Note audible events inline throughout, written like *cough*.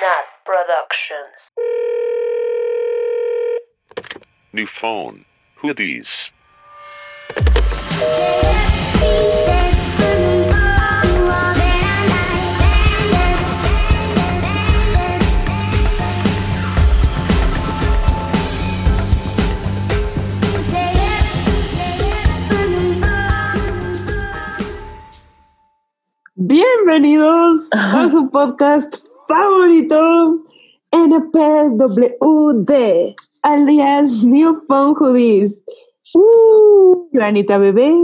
Nat Productions. New phone. Who are these? Bienvenidos a su *laughs* podcast favorito, NPWD, alias New Phone Hoodies. Uh, Joanita Bebé,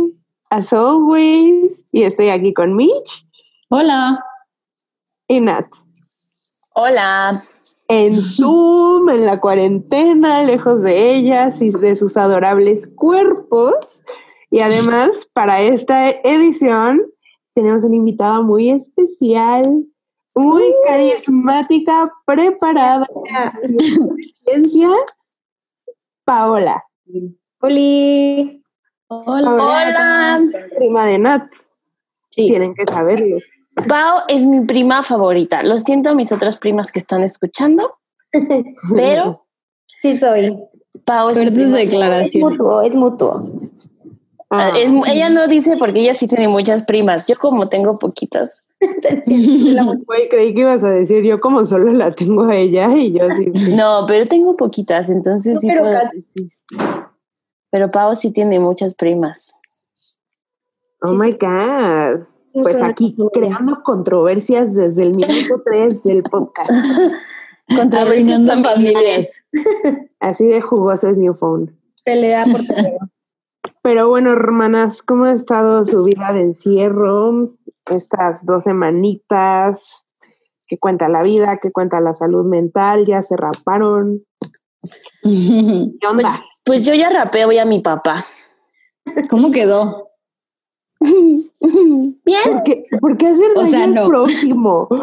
as always, y estoy aquí con Mitch Hola. y Nat. Hola. En *laughs* Zoom, en la cuarentena, lejos de ellas y de sus adorables cuerpos. Y además, para esta edición, tenemos una invitada muy especial, muy carismática, preparada ciencia, Paola. Oli. Hola. Paola, Prima de Nat. Sí. Tienen que saberlo. Pau es mi prima favorita. Lo siento a mis otras primas que están escuchando, *laughs* pero Sí soy. Pau es mi prima Es mutuo, es mutuo. Ah, Es- ella no dice porque ella sí tiene muchas primas. Yo como tengo poquitas. *laughs* güey, *laughs* creí que ibas a decir yo como solo la tengo a ella y yo sí. *laughs* No, pero tengo poquitas, entonces No, sí pero puedo casi. decir. Pero Pau sí tiene muchas primas. Oh my God. Pues aquí creando controversias desde el minuto 3 del podcast. Controversias familiares. Así de jugoso es New Phone. Pelea por pelea. Pero bueno, hermanas, ¿cómo ha estado su vida de encierro? Estas dos semanitas. ¿Qué cuenta la vida? ¿Qué cuenta la salud mental? ¿Ya se raparon? ¿Qué *laughs* onda? Pues yo ya rapeo voy a mi papá. ¿Cómo quedó? *laughs* *laughs* Bien. ¿Por qué, por qué hacer O daño sea, al no. prójimo? *laughs*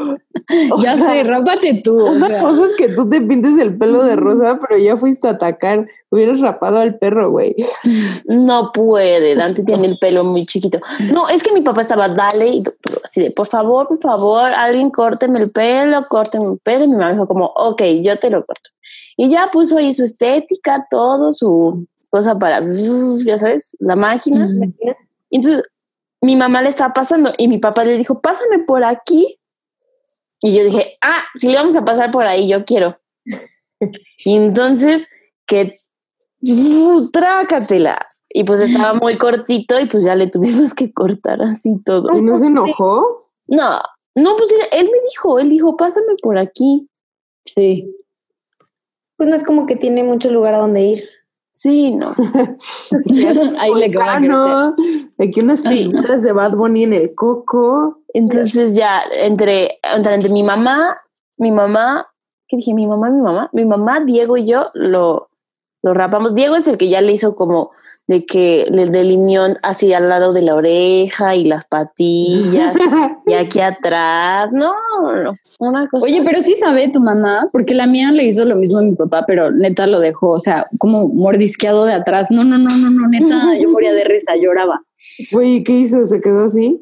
O ya sea, sé, rápate tú. o Una sea. cosa es que tú te pintes el pelo de rosa, pero ya fuiste a atacar. Hubieras rapado al perro, güey. No puede, Dante tiene el pelo muy chiquito. No, es que mi papá estaba, dale, y así de, por favor, por favor, alguien córteme el pelo, córteme el pelo. Y mi mamá dijo como, ok, yo te lo corto. Y ya puso ahí su estética, todo, su cosa para, ya sabes, la máquina. Y entonces mi mamá le estaba pasando y mi papá le dijo, pásame por aquí. Y yo dije, ah, si le vamos a pasar por ahí, yo quiero. *laughs* y entonces, que ¡uh! trácatela. Y pues estaba muy cortito y pues ya le tuvimos que cortar así todo. ¿Y no se enojó? No, no, pues él, él me dijo, él dijo, pásame por aquí. Sí. Pues no es como que tiene mucho lugar a donde ir. Sí, no. *laughs* *laughs* Ahí le. Volcano, aquí unas figuras de Bad Bunny en el coco. Entonces ya entre, entre, entre mi mamá, mi mamá, ¿qué dije? Mi mamá, mi mamá, mi mamá, Diego y yo lo, lo rapamos. Diego es el que ya le hizo como de que le delineó así al lado de la oreja y las patillas y *laughs* aquí atrás. No, no, una cosa. Oye, pero sí sabe tu mamá, porque la mía le hizo lo mismo a mi papá, pero neta lo dejó, o sea, como mordisqueado de atrás. No, no, no, no, no, neta, *laughs* yo moría de risa, lloraba. Güey, ¿qué hizo? ¿Se quedó así?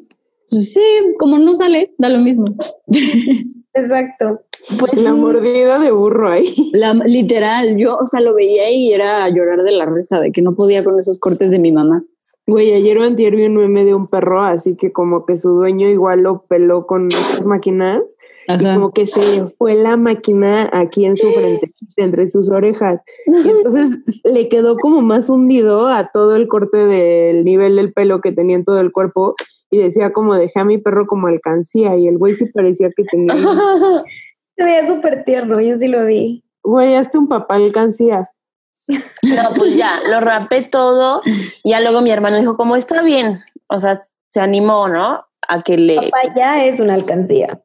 Pues sí, como no sale, da lo mismo. *laughs* Exacto. Pues La mordida de burro ahí. *laughs* La, literal, yo, o sea, lo veía y era llorar de la risa, de que no podía con esos cortes de mi mamá. Güey, ayer o antier vi un meme de un perro, así que como que su dueño igual lo peló con estas máquinas y como que se fue la máquina aquí en su frente, *laughs* entre sus orejas. *laughs* Y entonces le quedó como más hundido a todo el corte del nivel del pelo que tenía en todo el cuerpo y decía como dejé a mi perro como alcancía y el güey sí parecía que tenía, Se veía súper tierno, yo sí lo vi. güey, hasta un papá alcancía. No, pues ya, lo rapé todo. Y ya luego mi hermano dijo, como está bien. O sea, se animó, ¿no? A que le. Papá ya es una alcancía.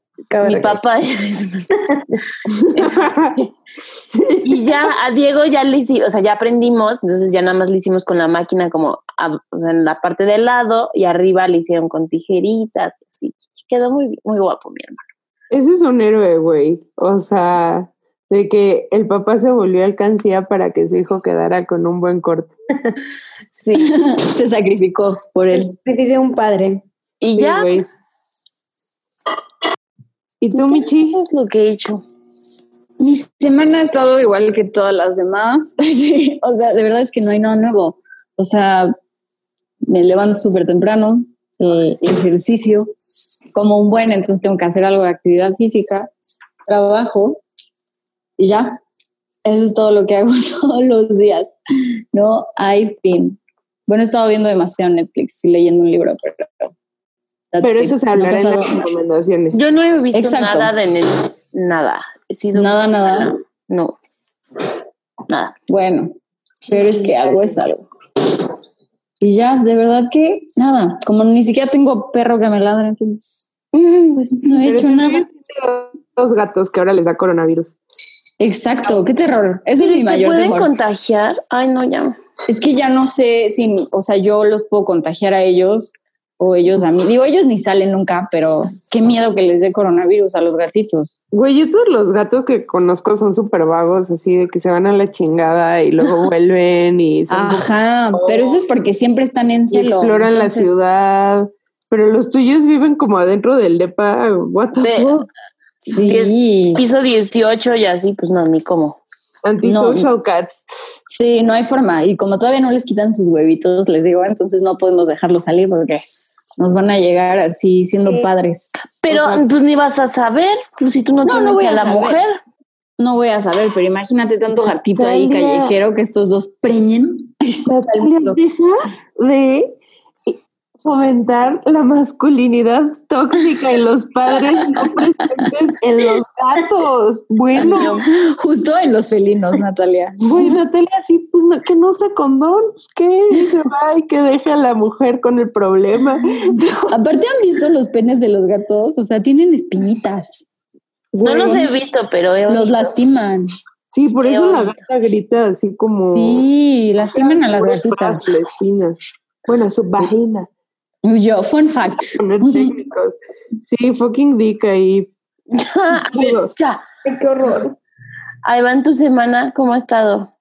Mi papá es una- *laughs* y ya a Diego ya le hicimos, o sea, ya aprendimos, entonces ya nada más le hicimos con la máquina como a- o sea, en la parte del lado y arriba le hicieron con tijeritas, y así. Quedó muy, muy guapo mi hermano. Ese es un héroe, güey. O sea, de que el papá se volvió alcancía para que su hijo quedara con un buen corte. *laughs* Sí. *laughs* Se sacrificó por El él. sacrificio de un padre. Y Sí, ya, güey. ¿Y tú, Michi? eso es lo que he hecho. Mi semana ha estado igual que todas las demás. *laughs* Sí, o sea, de verdad es que no hay nada nuevo. O sea, me levanto súper temprano, eh, ejercicio, como un buen, entonces tengo que hacer algo de actividad física, trabajo y ya. Eso es todo lo que hago *laughs* todos los días. No hay fin. Bueno, he estado viendo demasiado Netflix y leyendo un libro, pero. that's Pero it. eso se No ha hablará en las recomendaciones. Yo no he visto Exacto. nada de Netflix. Nada. He sido Nada, nada. No. Nada. Bueno, pero es que algo es algo. Y ya, de verdad que nada, como ni siquiera tengo perro que me ladre, entonces *laughs* pues no he Pero hecho nada. Los gatos que ahora les da coronavirus. Exacto, qué terror. Ese es mi ¿Te mayor pueden temor. contagiar? Ay, no, ya. Es que ya no sé si, o sea, yo los puedo contagiar a ellos o ellos a mí. Digo, ellos ni salen nunca, pero qué miedo que les dé coronavirus a los gatitos. Güey, yo todos los gatos que conozco son súper vagos, así de que se van a la chingada y luego *laughs* vuelven y, son Ajá, pero eso es porque siempre están en y celo. exploran la ciudad. Pero los tuyos viven como adentro del depa. What the fuck? Sí, Piso 18 y así, pues no, a mí como. Antisocial cats. sí, no hay forma. Y como todavía no les quitan sus huevitos, les digo, entonces no podemos dejarlos salir porque nos van a llegar así siendo padres. Pero O sea- pues ni vas a saber, pues si tú no, No, tienes no voy a a la saber. mujer. No voy a saber, pero imagínate tanto gatito ahí callejero que estos dos preñen. Natalia, *laughs* deja de fomentar la masculinidad tóxica en los padres no presentes en los gatos. Bueno, Justo en los felinos, Natalia. güey, Natalia, sí, pues no- que no use condón, que se va y que deje a la mujer con el problema. *laughs* Aparte, ¿han visto los penes de los gatos? O sea, tienen espinitas. No los he visto, pero he Los lastiman. Sí, por eso la gata grita así como... Sí, lastiman a las gatitas. espinas. Bueno, su vagina. Yo, fun fact. *laughs* Técnicos. Sí, fucking dick ahí. *laughs* A ver, ya. Qué horror. Ahí va en tu semana, ¿cómo ha estado?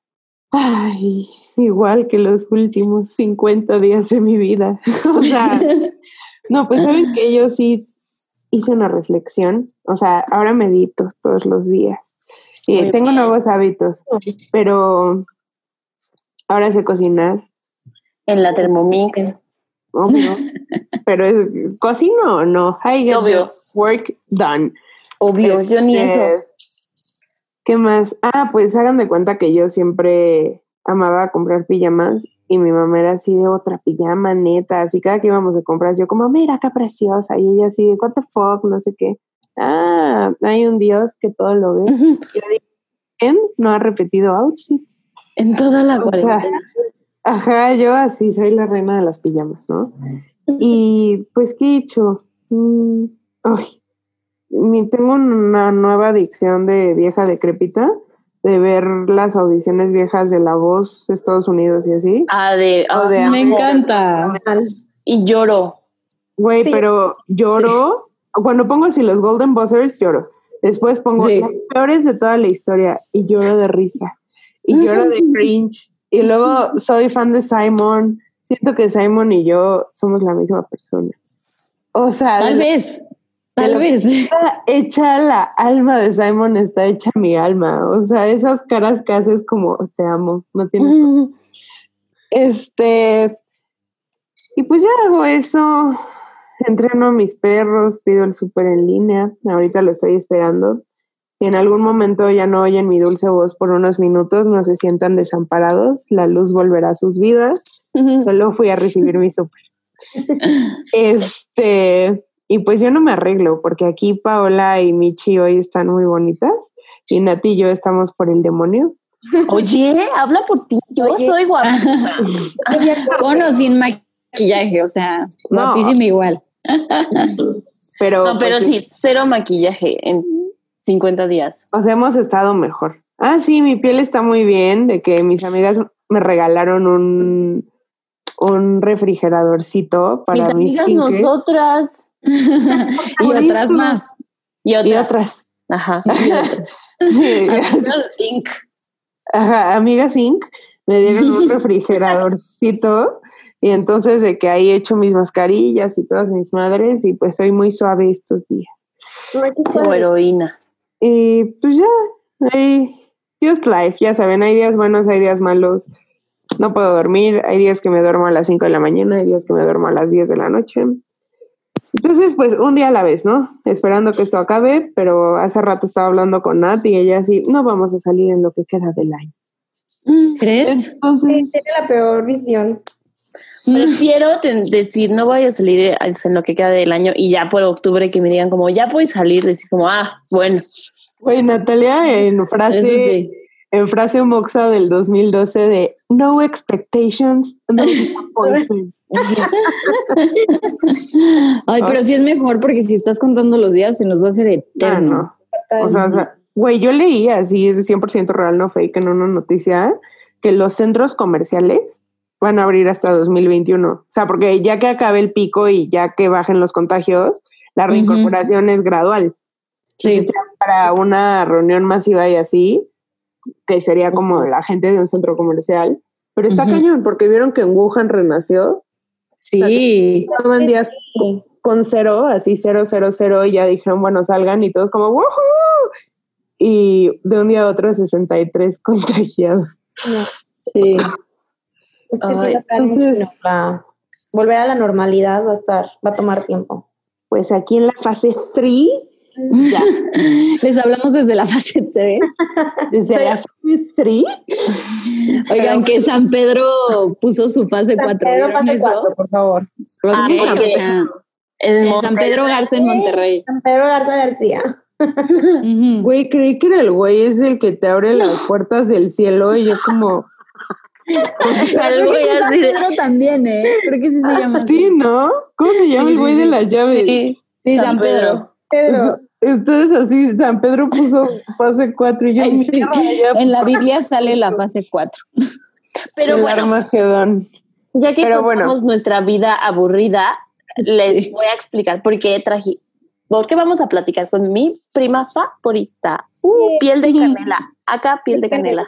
Ay, igual que los últimos 50 días de mi vida. *laughs* o sea, no, pues saben que yo sí hice una reflexión. O sea, ahora medito todos los días. Y Muy tengo bien. nuevos hábitos, pero ahora sé cocinar. En la Thermomix. Obvio. *laughs* pero es, cocino o no. I get Obvio. work done. Obvio, yo ni eso. Este, ¿Qué más? Ah, pues hagan de cuenta que yo siempre amaba comprar pijamas y mi mamá era así de otra pijama, neta. Así cada que íbamos a comprar, yo como, mira qué preciosa. Y ella así de, what the fuck, no sé qué. Ah, hay un Dios que todo lo ve. Y yo dije, ¿quién no ha repetido outfits? En toda la O sea. Ajá, yo así soy la reina de las pijamas, ¿no? Y pues, ¿qué he hecho? Mm, ay, tengo una nueva adicción de vieja decrépita, de ver las audiciones viejas de La Voz de Estados Unidos y así. Ah, de, ah, de Me encanta. y lloro. Güey, Sí. pero lloro. Cuando pongo así los Golden Buzzers, lloro. Después pongo Sí. las peores de toda la historia y lloro de risa. Y lloro de cringe. Y luego soy fan de Simon. Siento que Simon y yo somos la misma persona. O sea, Tal vez, tal vez. está hecha la alma de Simon, está hecha mi alma. O sea, esas caras que haces como te amo, no tienes Este, y pues ya hago eso, entreno a mis perros, pido el súper en línea, ahorita lo estoy esperando. Si en algún momento ya no oyen mi dulce voz por unos minutos, no se sientan desamparados, la luz volverá a sus vidas. Solo fui a recibir mi súper. Este, y pues yo no me arreglo, porque aquí Paola y Michi hoy están muy bonitas, y Nati y yo estamos por el demonio. Oye, habla por ti. Yo Oye. soy guapísima. *laughs* Con o sin maquillaje, o sea, No. guapísima igual. Pero, No, pero pues, sí, cero maquillaje en 50 días. O sea, hemos estado mejor. Ah, sí, mi piel está muy bien, de que mis amigas me regalaron un, un refrigeradorcito para Mis mis, amigas, skincare. *laughs* y nosotras. otras más. Y y otras. Ajá. *laughs* Sí, Amigas Inc. Ajá, amigas Inc. me dieron un *laughs* refrigeradorcito y entonces de que ahí he hecho mis mascarillas y todas mis madres y pues soy muy suave estos días. Como heroína. Y pues ya, ahí, just life, ya saben, hay días buenos, hay días malos. No puedo dormir, hay días que me duermo a las 5 de la mañana, hay días que me duermo a las 10 de la noche. Entonces, pues un día a la vez, ¿no? Esperando que esto acabe, pero hace rato estaba hablando con Nat y ella así, no vamos a salir en lo que queda del año. ¿Crees? Sí, Entonces, tiene la peor visión. Prefiero decir, no voy a salir en lo que queda del año y ya por octubre que me digan como, ya puedes salir, decir como, ah, bueno. güey, Natalia en frase, Eso sí. en frase moxa del 2012 de no expectations, no. *laughs* Ay, pero sí es mejor porque si estás contando los días se nos va a hacer Ah, eterno. no. O sea, o sea, güey, yo leí así, de 100% real, no fake, en una noticia, que los centros comerciales van a abrir hasta 2021. O sea, porque ya que acabe el pico y ya que bajen los contagios, la reincorporación es gradual. Sí. Entonces, ya para una reunión masiva y así, que sería como la gente de un centro comercial. Pero está cañón, porque vieron que en Wuhan renació. Sí. Estaban días con cero, así cero, cero, cero, y ya dijeron, bueno, salgan y todos como, ¡Woohoo! Y de un día a otro, 63 *laughs* contagiados. Sí. Es que Ay, entonces- volver a la normalidad va a estar, va a tomar tiempo. Pues aquí en la fase 3, *laughs* ya, Les hablamos desde la fase 3. *laughs* desde la fase 3, Oigan, que San Pedro puso su fase San 4. Pedro, fase cuatro, por favor. Ah, Sí, porque- o sea, En en San Pedro Garza en Monterrey. San Pedro Garza García. *laughs* Güey, creí que era el güey, es el que te abre las puertas del cielo, y yo como, *laughs* Algo así de- Pedro también, ¿eh? Creo que sí se llama así. sí, ¿no? ¿Cómo se llama Sí, el güey sí. de las llaves? Sí. Sí, San San Pedro. Pedro. Ustedes así, San Pedro puso fase 4 y yo, Ay, sí. "Mierda, ya En la Biblia sale la fase 4. Pero el bueno, Armagedón. ya que pero bueno. contamos nuestra vida aburrida, les voy a explicar por qué traje, por qué vamos a platicar con mi prima favorita. Uh, piel de canela. Acá piel de canela.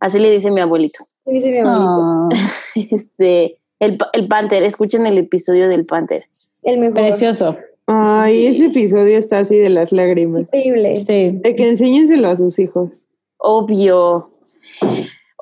Así le dice mi abuelito. Sí, dice mi. Ah, *laughs* Este, el, el Panther, escuchen el episodio del Panther. El mejor. precioso. Ay, ese episodio está así de las lágrimas. Increíble. Sí. De que enséñenselo a sus hijos. Obvio.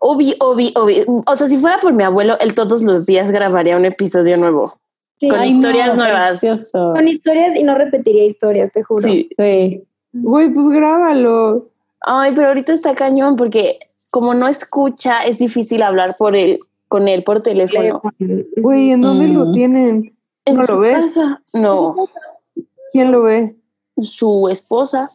Obvio, obvio, obvio. O sea, si fuera por mi abuelo, él todos los días grabaría un episodio nuevo. Sí. Con Ay, historias no, nuevas. Precioso. Con historias y no repetiría historias, te juro. Sí. Sí. Güey, pues grábalo. Ay, pero ahorita está cañón porque como no escucha, es difícil hablar por él, con él por teléfono. Güey, ¿en dónde lo tienen? ¿En ¿No su lo ves? casa? No, ¿Quién lo ve? su esposa,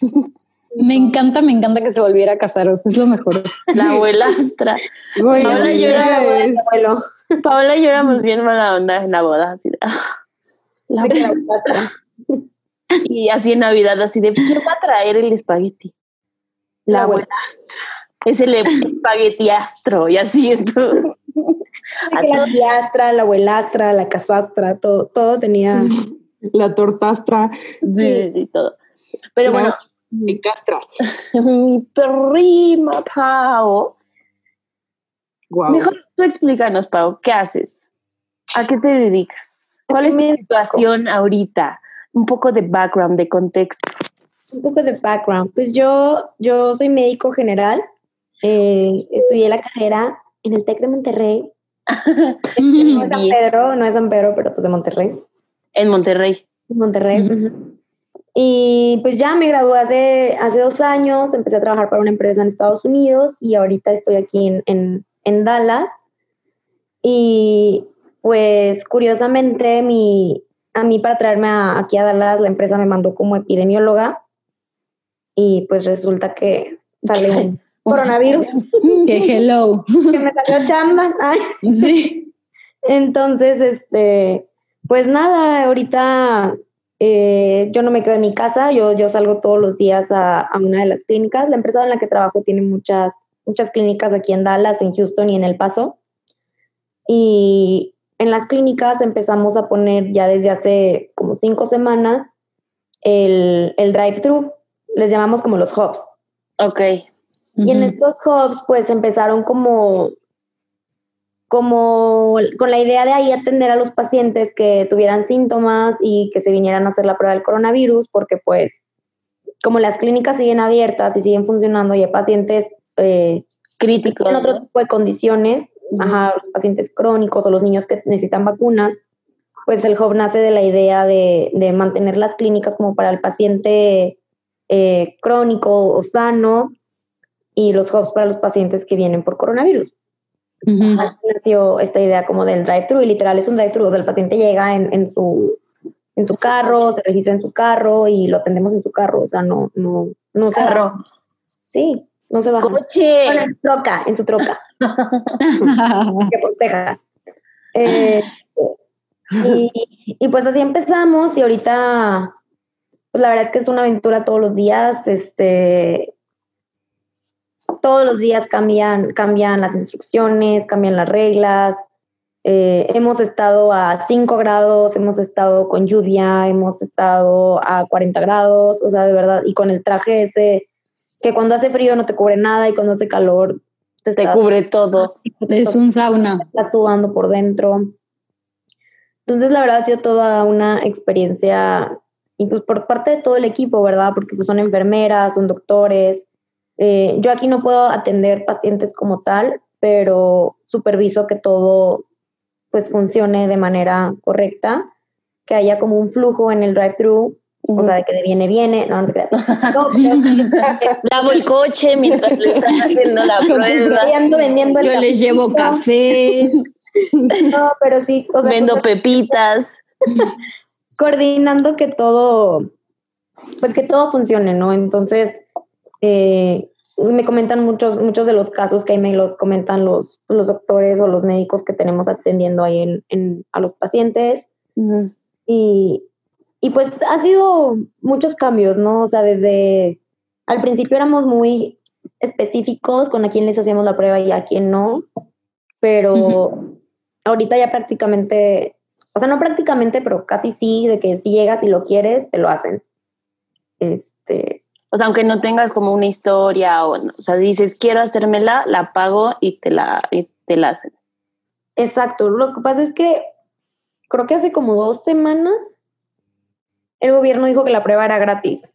*laughs* Me encanta, me encanta que se volviera a casar. O sea, es lo mejor. la abuelastra. Güey, Ahora así yo abuelo. Paola y yo éramos bien mala onda en la boda. Así de, ah, la De que la abuela. *laughs* cuatro. y así en Navidad, así de, ¿quién va a traer el espagueti? La La abuela. abuelastra. Es el espaguetiastro y así *laughs* entonces. De que la piastra, la abuelastra, la casastra, todo, todo tenía. *laughs* La tortastra. Sí, sí, sí, todo. Pero La- bueno, Mi castra. *laughs* mi prima Pau. Wow. Mejor tú explícanos, Pau, ¿qué haces? ¿A qué te dedicas? ¿Cuál es tu situación ahorita? Un poco de background, de contexto. Un poco de background. Pues yo, yo soy médico general. Eh, estudié la carrera en el TEC de Monterrey. *laughs* No es San. Pedro, no es San Pedro, pero pues de Monterrey. En Monterrey. Monterrey. Ujú. ujú. Y pues ya me gradué hace, hace dos años, empecé a trabajar para una empresa en Estados Unidos y ahorita estoy aquí en, en, en Dallas. Y pues curiosamente mi, a mí para traerme a- aquí a Dallas la empresa me mandó como epidemióloga y pues resulta que sale un coronavirus Que hello. que me salió chamba. Ay. Sí. Entonces, este, pues nada, ahorita eh, yo no me quedo en mi casa, yo, yo salgo todos los días a, a una de las clínicas. La empresa en la que trabajo tiene muchas, muchas clínicas aquí en Dallas, en Houston y en El Paso. Y en las clínicas empezamos a poner ya desde hace como cinco semanas el, el drive-thru. Les llamamos como los hubs. Ok. Y en estos hubs, pues empezaron como, como con la idea de ahí atender a los pacientes que tuvieran síntomas y que se vinieran a hacer la prueba del coronavirus, porque pues como las clínicas siguen abiertas y siguen funcionando y hay pacientes eh, Críticos. con otro tipo de condiciones, ajá, los pacientes crónicos o los niños que necesitan vacunas, pues el hub nace de la idea de, de mantener las clínicas como para el paciente eh, crónico o sano y los hubs para los pacientes que vienen por coronavirus. Ujú. Así nació esta idea como del drive-thru y literal es un drive-thru, o sea, el paciente llega en, en su en su carro, se registra en su carro y lo atendemos en su carro, o sea, no no no se Carro. Sí, no se baja. Coche. Bueno, en su troca, en su troca. *laughs* que por Texas. Eh, y, y pues así empezamos y ahorita, pues la verdad es que es una aventura todos los días, este, todos los días cambian, cambian las instrucciones, cambian las reglas. Eh, hemos estado a 5 grados, hemos estado con lluvia, hemos estado a 40 grados, o sea, de verdad, y con el traje ese que cuando hace frío no te cubre nada y cuando hace calor te, Te cubre todo. *laughs* Es un sauna. estás sudando por dentro. Entonces, la verdad ha sido toda una experiencia, y pues por parte de todo el equipo, ¿verdad? Porque pues son enfermeras, son doctores. Eh, yo aquí no puedo atender pacientes como tal, pero superviso que todo pues funcione de manera correcta, que haya como un flujo en el drive-thru, o sea, de que de viene, viene, no, no te creas. *laughs* No, *laughs* Lavo el coche mientras le están haciendo la *laughs* prueba. Ando vendiendo Yo les llevo cafés. No, pero sí, o sea, Vendo pepitas. coordinando que todo, pues que todo funcione, ¿no? Entonces, eh, me comentan muchos, muchos de los casos que ahí me los comentan los, los doctores o los médicos que tenemos atendiendo ahí en, en- a los pacientes. Ujú. Y, y pues ha sido muchos cambios, ¿no? O sea, desde al principio éramos muy específicos con a quién les hacíamos la prueba y a quién no, pero ahorita ya prácticamente, o sea, no prácticamente, pero casi sí, de que si llegas y lo quieres, te lo hacen. Este, O sea, aunque no tengas como una historia o, o sea, dices, quiero hacérmela, la pago y te la, y te la hacen. exacto. Lo que pasa es que creo que hace como dos semanas el gobierno dijo que la prueba era gratis.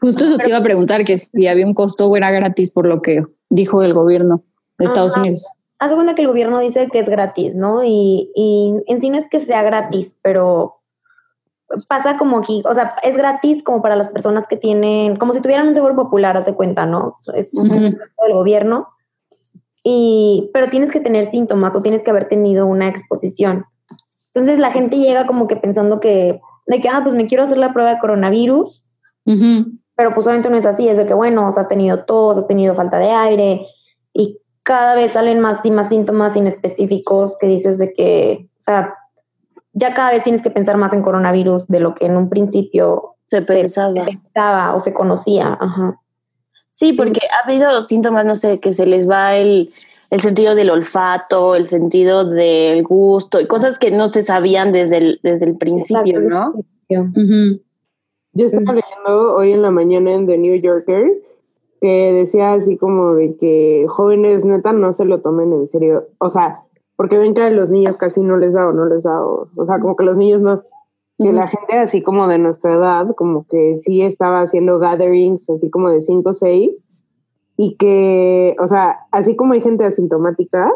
Justo eso te iba a preguntar, que si había un costo o era gratis por lo que dijo el gobierno de Estados Ajá. Unidos. haz cuenta que el gobierno dice que es gratis, ¿no? Y, y en sí no es que sea gratis, pero pasa como aquí, o sea, es gratis como para las personas que tienen, como si tuvieran un seguro popular, haz de cuenta, ¿no? Es Ujú. gasto del gobierno. Y, pero tienes que tener síntomas o tienes que haber tenido una exposición. Entonces la gente llega como que pensando que, de que, ah, pues me quiero hacer la prueba de coronavirus, Ujú. pero pues obviamente no es así, es de que, bueno, o sea, has tenido tos, has tenido falta de aire y cada vez salen más y más síntomas inespecíficos que dices de que, o sea, ya cada vez tienes que pensar más en coronavirus de lo que en un principio Se pensaba. o se conocía. Ajá. Sí, porque ha habido síntomas, no sé, que se les va el, el sentido del olfato, el sentido del gusto, y cosas que no se sabían desde el, desde el principio, Exacto. ¿no? Yo estaba leyendo hoy en la mañana en The New Yorker que decía así como de que jóvenes neta no se lo tomen en serio. O sea, porque ven que a los niños casi no les da o no les da. O, o sea, como que los niños no. Que la gente así como de nuestra edad, como que sí estaba haciendo gatherings así como de 5 o 6. Y que, o sea, así como hay gente asintomática,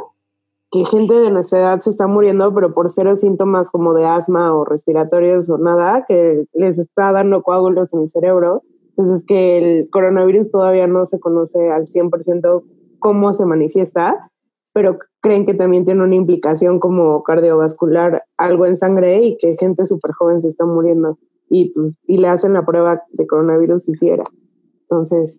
que gente de nuestra edad se está muriendo, pero por cero síntomas como de asma o respiratorios o nada, que les está dando coágulos en el cerebro. Entonces, que el coronavirus todavía no se conoce al 100% cómo se manifiesta, pero creen que también tiene una implicación como cardiovascular, algo en sangre y que gente súper joven se está muriendo y, y le hacen la prueba de coronavirus y si era. Entonces,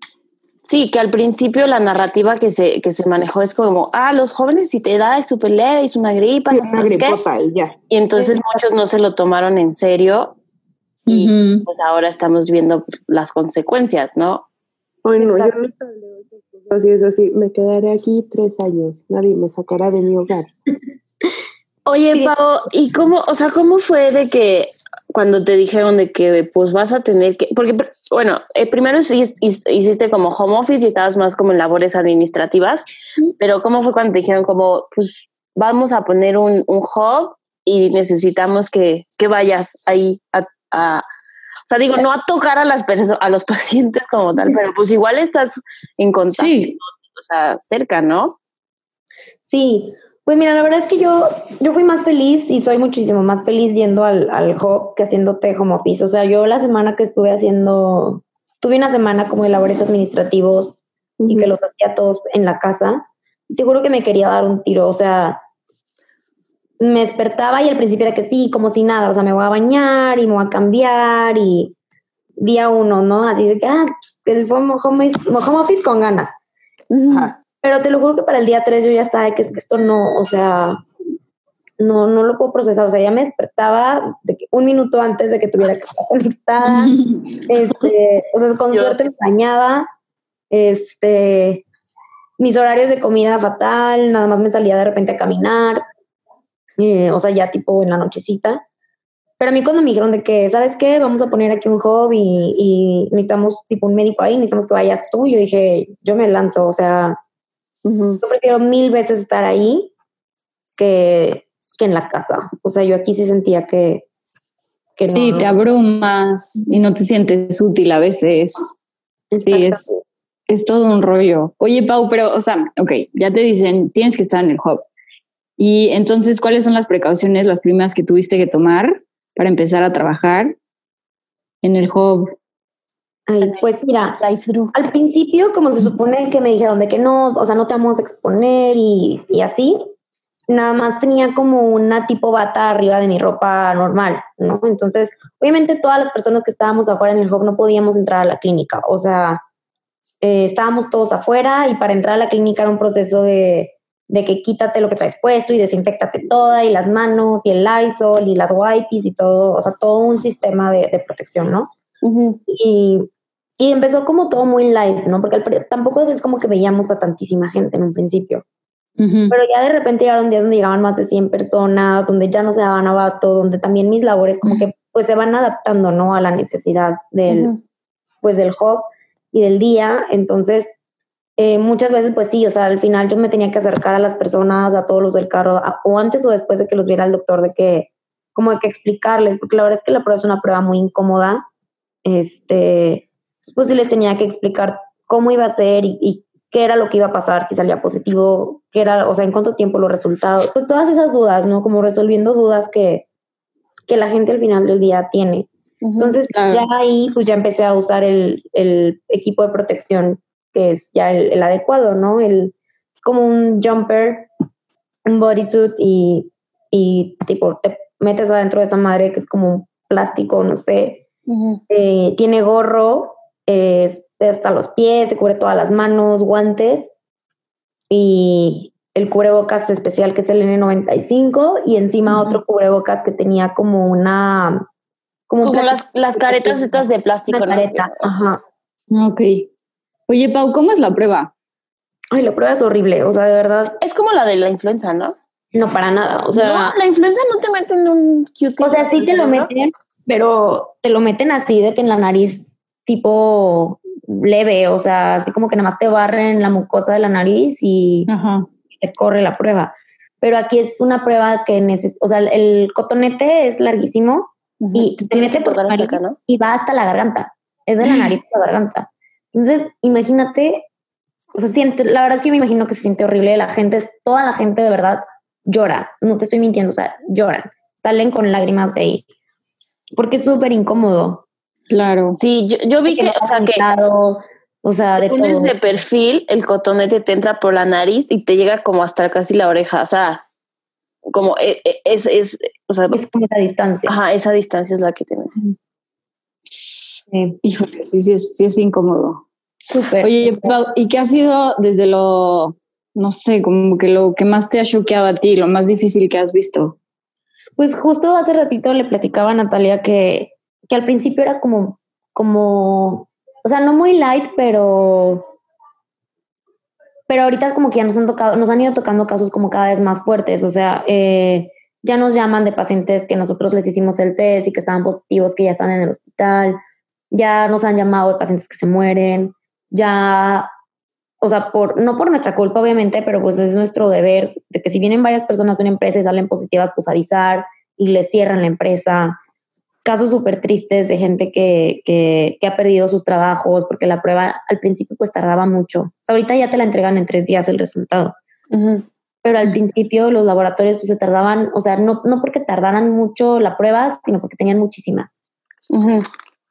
Sí, que al principio la narrativa que se, que se manejó es como, ah, los jóvenes si te da es súper leve, es una gripa, no sé una qué. gripota y ya. Y entonces muchos no se lo tomaron en serio y pues ahora estamos viendo las consecuencias, ¿no? Ay, no, yo Así es así, me quedaré aquí tres años, nadie me sacará de mi hogar. Oye. Pau, ¿y cómo, o sea, cómo fue de que cuando te dijeron de que pues vas a tener que, porque bueno, eh, primero hiciste como home office y estabas más como en labores administrativas, pero cómo fue cuando te dijeron como pues vamos a poner un, un hub y necesitamos que, que vayas ahí a, a, sea, digo, no a tocar a las personas, a los *laughs* pacientes como tal, pero pues igual estás en contacto, Sí. o sea, cerca, ¿no? Sí, pues mira, la verdad es que yo, yo fui más feliz y soy muchísimo más feliz yendo al, al hub que haciéndote home office. O sea, yo la semana que estuve haciendo, tuve una semana como de labores administrativos y que los hacía todos en la casa. Te juro que me quería dar un tiro, o sea, me despertaba y al principio era que sí, como si nada, o sea, me voy a bañar y me voy a cambiar y día uno, ¿no? Así de que, ah, pues, el home, home, home office con ganas. Ajá. Pero te lo juro que para el día 3 yo ya estaba de que es que esto no, o sea, no, no lo puedo procesar. O sea, ya me despertaba de que un minuto antes de que tuviera que estar conectada. *laughs* este, o sea, con Yo- suerte me bañaba. Este, mis horarios de comida fatal, nada más me salía de repente a caminar. Eh, o sea, ya tipo en la nochecita. Pero a mí cuando me dijeron de que, ¿sabes qué? Vamos a poner aquí un hub y, y necesitamos tipo un médico ahí, necesitamos que vayas tú. Yo dije, yo me lanzo, o sea, yo prefiero mil veces estar ahí que, que en la casa. O sea, yo aquí sí sentía que, que no. Sí, te abrumas y no te sientes útil a veces. Sí, es, es todo un rollo. Oye, Pau, pero, o sea, ok, ya te dicen, tienes que estar en el hub. Y entonces, ¿cuáles son las precauciones, las primeras que tuviste que tomar para empezar a trabajar en el hub? Ay, pues mira, al principio, como se supone que me dijeron de que no, o sea, no te vamos a exponer y, y así, nada más tenía como una tipo bata arriba de mi ropa normal, ¿no? Entonces, obviamente todas las personas que estábamos afuera en el hub no podíamos entrar a la clínica, o sea, eh, estábamos todos afuera y para entrar a la clínica era un proceso de, de que quítate lo que traes puesto y desinfectate toda y las manos y el Lysol y las wipes y todo, o sea, todo un sistema de, de protección, ¿no? Y, y empezó como todo muy light, ¿no? Porque pri- tampoco es como que veíamos a tantísima gente en un principio. Pero ya de repente llegaron días donde llegaban más de 100 personas, donde ya no se daban abasto, donde también mis labores como que pues se van adaptando, ¿no? A la necesidad del, pues del hub y del día. Entonces, eh, muchas veces pues sí, o sea, al final yo me tenía que acercar a las personas, a todos los del carro, a- o antes o después de que los viera el doctor, de que como de que explicarles, porque la verdad es que la prueba es una prueba muy incómoda. Este, pues sí les tenía que explicar cómo iba a ser y, y qué era lo que iba a pasar si salía positivo, qué era, o sea, en cuánto tiempo los resultados, pues todas esas dudas, ¿no? Como resolviendo dudas que, que la gente al final del día tiene. Ujú. Entonces, claro. ya ahí, pues ya empecé a usar el, el equipo de protección que es ya el, el adecuado, ¿no? El, como un jumper, un bodysuit y, y tipo, te metes adentro de esa madre que es como un plástico, no sé. Eh, tiene gorro, eh, hasta los pies, te cubre todas las manos, guantes y el cubrebocas especial que es el N95 y encima Ujú. otro cubrebocas que tenía como una... Como, las, las caretas estas de plástico, una ¿no? careta, ajá. Ok. Oye, Pau, ¿cómo es la prueba? Ay, la prueba es horrible, o sea, de verdad, Es como la de la influenza, ¿no? no para nada, o sea, no, la influenza no te meten un cute. o sea, sí te lo meten, pero te lo meten así de que en la nariz tipo leve, o sea, así como que nada más te barren la mucosa de la nariz y Ajá. te corre la prueba. Pero aquí es una prueba que necesita, o sea, el, cotonete es larguísimo y te mete por la nariz acá, ¿no? y va hasta la garganta. Es de la *gasps* nariz a la garganta. Entonces, imagínate, o sea, siente, la verdad es que me imagino que se siente horrible. La gente, es- toda la gente de verdad llora. No te estoy mintiendo, o sea, lloran. Salen con lágrimas de ahí. Porque es súper incómodo. Claro. Sí, yo, yo vi Que que, o sea, que o sea, de pones todo. de perfil, el cotonete te entra por la nariz y te llega como hasta casi la oreja. O sea, como e- e- es, es, o sea, Es como esa distancia. ajá, esa distancia es la que te mete. Sí, Híjole, sí, sí es, sí es incómodo. Súper. Oye, Pau, ¿y qué ha sido desde lo, no sé, como que lo que más te ha choqueado a ti, lo más difícil que has visto? Pues justo hace ratito le platicaba a Natalia que, que al principio era como, como, o sea, no muy light, pero, pero ahorita como que ya nos han tocado, nos han ido tocando casos como cada vez más fuertes, o sea, eh, ya nos llaman de pacientes que nosotros les hicimos el test y que estaban positivos, que ya están en el hospital, ya nos han llamado de pacientes que se mueren, ya, o sea, por, no por nuestra culpa, obviamente, pero pues es nuestro deber de que si vienen varias personas de una empresa y salen positivas, pues avisar y les cierran la empresa. casos súper tristes de gente que, que, que ha perdido sus trabajos porque la prueba al principio pues tardaba mucho. O sea, ahorita ya te la entregan en tres días el resultado. Ujú. Pero al principio los laboratorios pues se tardaban, o sea, no, no porque tardaran mucho la prueba, sino porque tenían muchísimas. Ujú.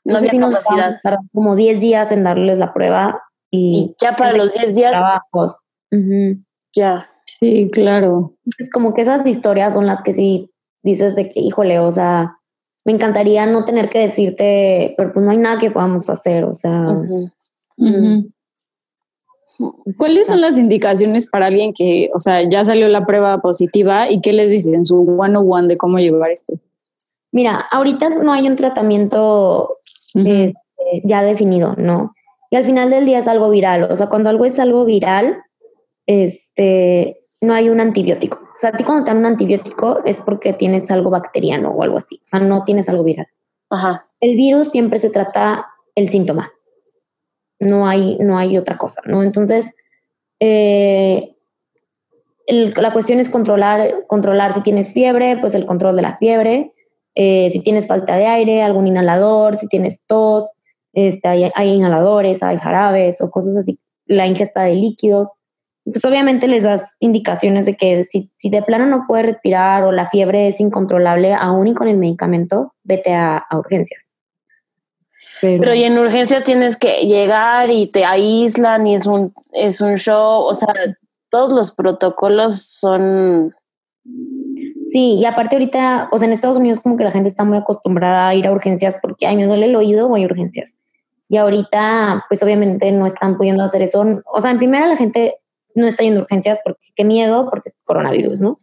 No había Entonces, nos capacidad. tardar como 10 días en darles la prueba y, Y ya para los 10 días, trabajos. Ya. Sí, claro. Es como que esas historias son las que sí dices de que, híjole, o sea, me encantaría no tener que decirte, pero pues no hay nada que podamos hacer, o sea. ¿Cuáles son las indicaciones para alguien que, o sea, ya salió la prueba positiva y qué les dicen su one on one de cómo llevar esto? mira, ahorita no hay un tratamiento Eh, ya definido, ¿no? Y al final del día es algo viral, o sea, cuando algo es algo viral, este, no hay un antibiótico. O sea, a ti cuando te dan un antibiótico es porque tienes algo bacteriano o algo así, o sea, no tienes algo viral. Ajá. el virus siempre se trata el síntoma. No hay, no hay otra cosa, ¿no? Entonces, eh, el- la cuestión es controlar, controlar si tienes fiebre, pues el control de la fiebre, eh, si tienes falta de aire, algún inhalador, si tienes tos, este, hay, hay inhaladores, hay jarabes o cosas así, la ingesta de líquidos. Pues obviamente les das indicaciones de que si, si de plano no puedes respirar o la fiebre es incontrolable, aún y con el medicamento, vete a, a urgencias. Pero, Pero y en urgencias tienes que llegar y te aíslan y es un, es un show. O sea, todos los protocolos son. Sí, y aparte ahorita, o sea, en Estados Unidos como que la gente está muy acostumbrada a ir a urgencias porque, ay, me duele el oído, voy a urgencias. Y ahorita, pues obviamente no están pudiendo hacer eso. O sea, en primera la gente no está yendo a urgencias porque qué miedo, porque es coronavirus, ¿no?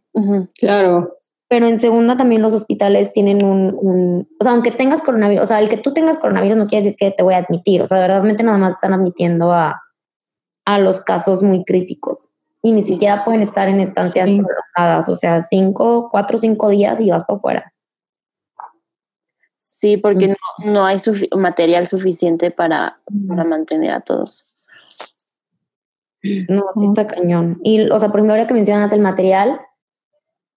Claro. Pero en segunda también los hospitales tienen un, un- o sea, aunque tengas coronavirus, o sea, el que tú tengas coronavirus no quiere decir que te voy a admitir, o sea, de verdad nada más están admitiendo a, a los casos muy críticos y ni siquiera pueden estar en estancias Sí. prolongadas, o sea, cinco, cuatro o cinco días y vas para afuera. Sí, porque no, no hay sufi- material suficiente para, para mantener a todos. No, sí está cañón. Y, o sea, por ejemplo, ahora que mencionas el material,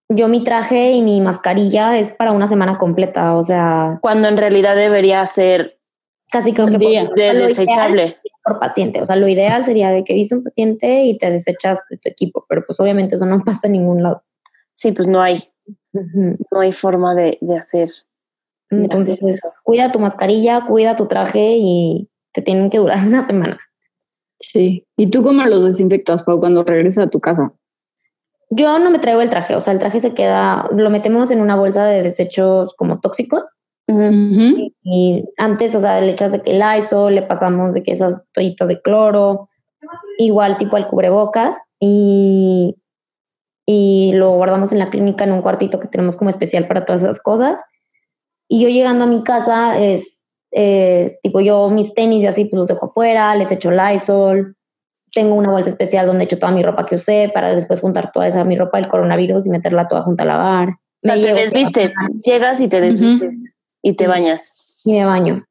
yo mi traje y mi mascarilla es para una semana completa, o sea, Cuando en realidad debería ser casi creo que día. por, de lo ideal desechable. por paciente. O sea, lo ideal sería de que viste un paciente y te desechas de tu equipo, pero pues obviamente eso no *laughs* pasa en ningún lado. Sí, pues no hay, no hay forma de, de hacer. de Entonces, hacer eso. cuida tu mascarilla, cuida tu traje y te tienen que durar *laughs* una semana. Sí. ¿Y tú cómo los desinfectas, Pau, cuando regresas a tu casa? Yo no me traigo el traje, o sea, el traje se queda, lo metemos en una bolsa de desechos como tóxicos Ujú. y antes, o sea, le echas de que el ISO, le pasamos de que esas toallitas de cloro, igual tipo al cubrebocas y, y lo guardamos en la clínica en un cuartito que tenemos como especial para todas esas cosas. Y yo llegando a mi casa, es eh, tipo yo mis tenis y así, pues los dejo afuera, les echo Lysol. Tengo una bolsa especial donde echo toda mi ropa que usé para después juntar toda esa mi ropa del coronavirus y meterla toda junta a lavar. O sea, Me te llevo- desviste, llegas y te desvistes y te Sí. bañas. Y me baño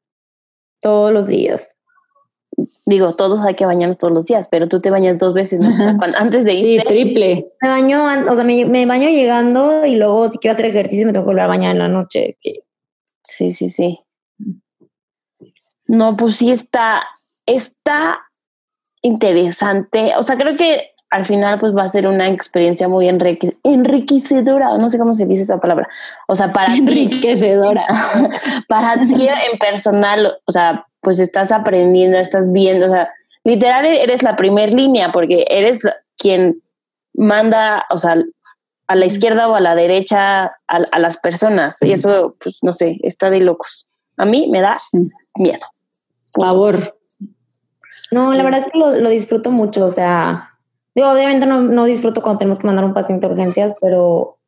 todos los días. Digo, todos hay que bañarnos todos los días, pero tú te bañas dos veces antes de Sí, irte. triple. Me baño, o sea, me, me baño llegando y luego si quiero hacer ejercicio me tengo que volver a bañar en la noche. que- Sí, sí, sí. No, pues sí está, está interesante. O sea, creo que al final pues va a ser una experiencia muy enrique- enriquecedora, no sé cómo se dice esa palabra. O sea, para ti, Enriquecedora. *laughs* para ti en personal, o sea, pues estás aprendiendo, estás viendo, o sea, literal eres la primer línea porque eres quien manda, o sea, a la izquierda o a la derecha a, a las personas. Y eso, pues no sé, está de locos. A mí me da miedo. Favor. No, la verdad es que lo, lo disfruto mucho. O sea, digo, obviamente no, no disfruto cuando tenemos que mandar un paciente a urgencias, pero,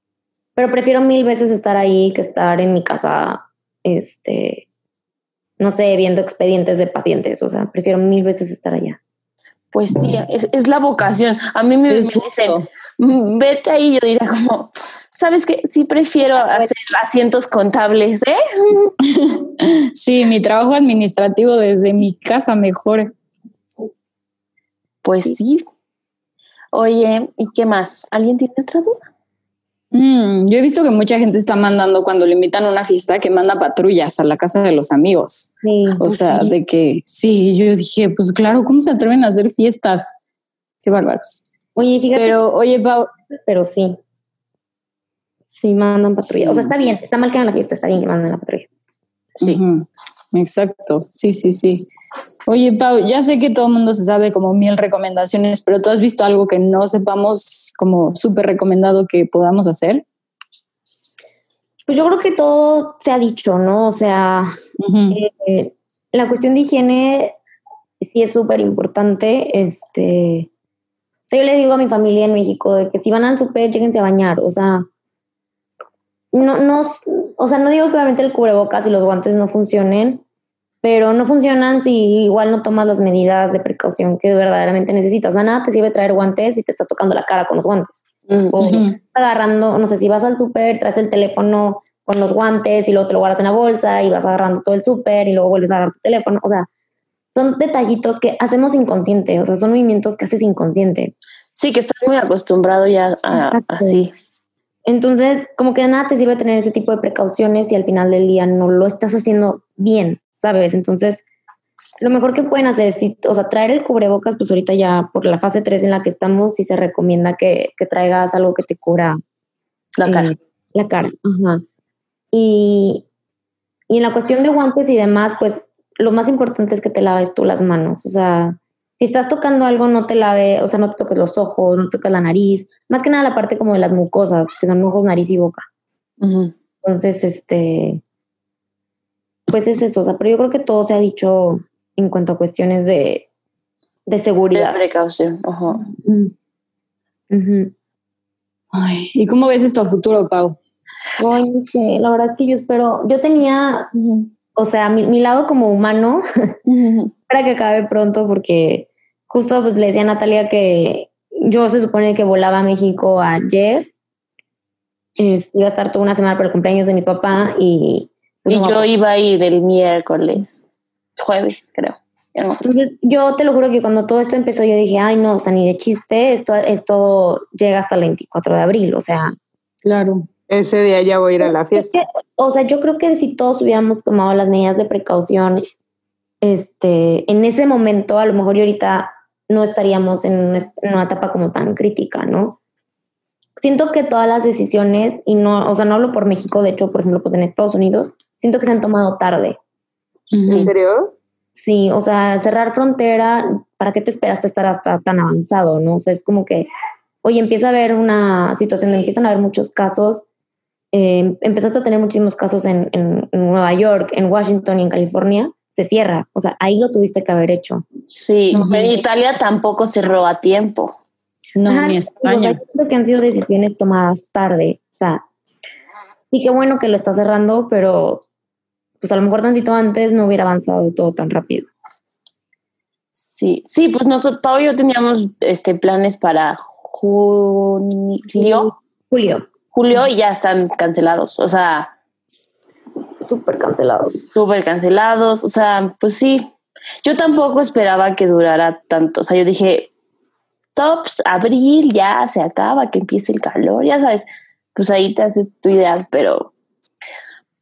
pero prefiero mil veces estar ahí que estar en mi casa, este, no sé, viendo expedientes de pacientes. O sea, prefiero mil veces estar allá. Pues sí, es, es la vocación. A mí me, me dicen. "Mm, vete ahí, yo diría como, ¿sabes qué? Sí prefiero hacer asientos contables, ¿eh? *laughs* Sí, mi trabajo administrativo desde mi casa mejor. Pues sí. Oye, ¿y qué más? ¿Alguien tiene otra duda? Mm, yo he visto que mucha gente está mandando cuando le invitan a una fiesta que manda patrullas a la casa de los amigos. Sí. O sea, de que sí, yo dije, pues claro, ¿cómo se atreven a hacer fiestas? Qué bárbaros. Oye, fíjate, pero, Pero, oye, Pau, sí. Sí, mandan patrulla. Sí. O sea, está bien, está mal que hagan la fiesta, está bien que manden la patrulla. Sí. Exacto, sí, sí, sí. Oye, Pau, ya sé que todo el mundo se sabe como mil recomendaciones, pero ¿tú has visto algo que no sepamos como súper recomendado que podamos hacer? Pues yo creo que todo se ha dicho, ¿no? O sea, eh, la cuestión de higiene sí es súper importante. Este, o sea, yo le digo a mi familia en México de que si van al súper, lléguense a bañar. O sea, no, no, o sea, no digo que obviamente el cubrebocas y los guantes no funcionen, pero no funcionan si igual no tomas las medidas de precaución que verdaderamente necesitas. O sea, nada te sirve traer guantes si te estás tocando la cara con los guantes. Mm, O Ujú. estás agarrando, no sé, si vas al súper, traes el teléfono con los guantes y luego te lo guardas en la bolsa y vas agarrando todo el súper y luego vuelves a agarrar tu teléfono. O sea, son detallitos que hacemos inconsciente, o sea, son movimientos que haces inconsciente. Sí, que estoy muy acostumbrado ya a así. Entonces, como que de nada te sirve tener ese tipo de precauciones y al final del día no lo estás haciendo bien, ¿sabes? Entonces, lo mejor que pueden hacer es, si- o sea, traer el cubrebocas, pues ahorita ya por la fase 3 en la que estamos, sí se recomienda que, que traigas algo que te cubra La cara. eh, la cara. Ajá. Y, y en la cuestión de guantes y demás, pues lo más importante es que te laves tú las manos. O sea, si estás tocando algo, no te lave, o sea, no te toques los ojos, no toques la nariz. Más que nada la parte como de las mucosas, que son ojos, nariz y boca. Entonces, este, pues es eso. O sea, pero yo creo que todo se ha dicho en cuanto a cuestiones de, de De seguridad. precaución. ajá. Ujú. Ay, ¿y cómo ves esto a futuro, Pau? Ay, no sé, la verdad es que yo espero, yo tenía, o sea, mi, mi lado como humano, *laughs* para que acabe pronto porque justo pues le decía a Natalia que yo se supone que volaba a México ayer. Es- iba a estar toda una semana para el cumpleaños de mi papá y... Y no yo iba a ir el miércoles, jueves, creo. Entonces yo te lo juro que cuando todo esto empezó yo dije, ay no, o sea, ni de chiste, esto, esto llega hasta el 24 de abril, o sea... Claro. Ese día ya voy a ir a la Es fiesta. que, o sea, yo creo que si todos hubiéramos tomado las medidas de precaución, este, en ese momento, a lo mejor y ahorita no estaríamos en una, en una etapa como tan crítica, ¿no? Siento que todas las decisiones, y no, o sea, no hablo por México, de hecho, por ejemplo, pues en Estados Unidos, siento que se han tomado tarde. ¿En serio? Sí, o sea, cerrar frontera, ¿para qué te esperaste estar hasta tan avanzado, no? O sea, es como que, oye, empieza a haber una situación donde empiezan a haber muchos casos, eh, empezaste a tener muchísimos casos en, en- en Nueva York, en Washington y en California, se cierra, o sea, ahí lo tuviste que haber hecho. Sí, Ujú. pero Italia tampoco cerró a tiempo. No, Ajá, ni España. yo siento que han sido decisiones tomadas tarde, o sea, y qué bueno que lo está cerrando, pero pues a lo mejor tantito antes no hubiera avanzado todo tan rápido. Sí, sí, pues nosotros, Pau y yo teníamos este, planes para julio, Julio, julio y ya están cancelados. O sea, súper cancelados. súper cancelados. O sea, pues sí. Yo tampoco esperaba que durara tanto. O sea, yo dije, tops, abril, ya se acaba, que empiece el calor, ya sabes. Pues ahí te haces tu ideas, pero.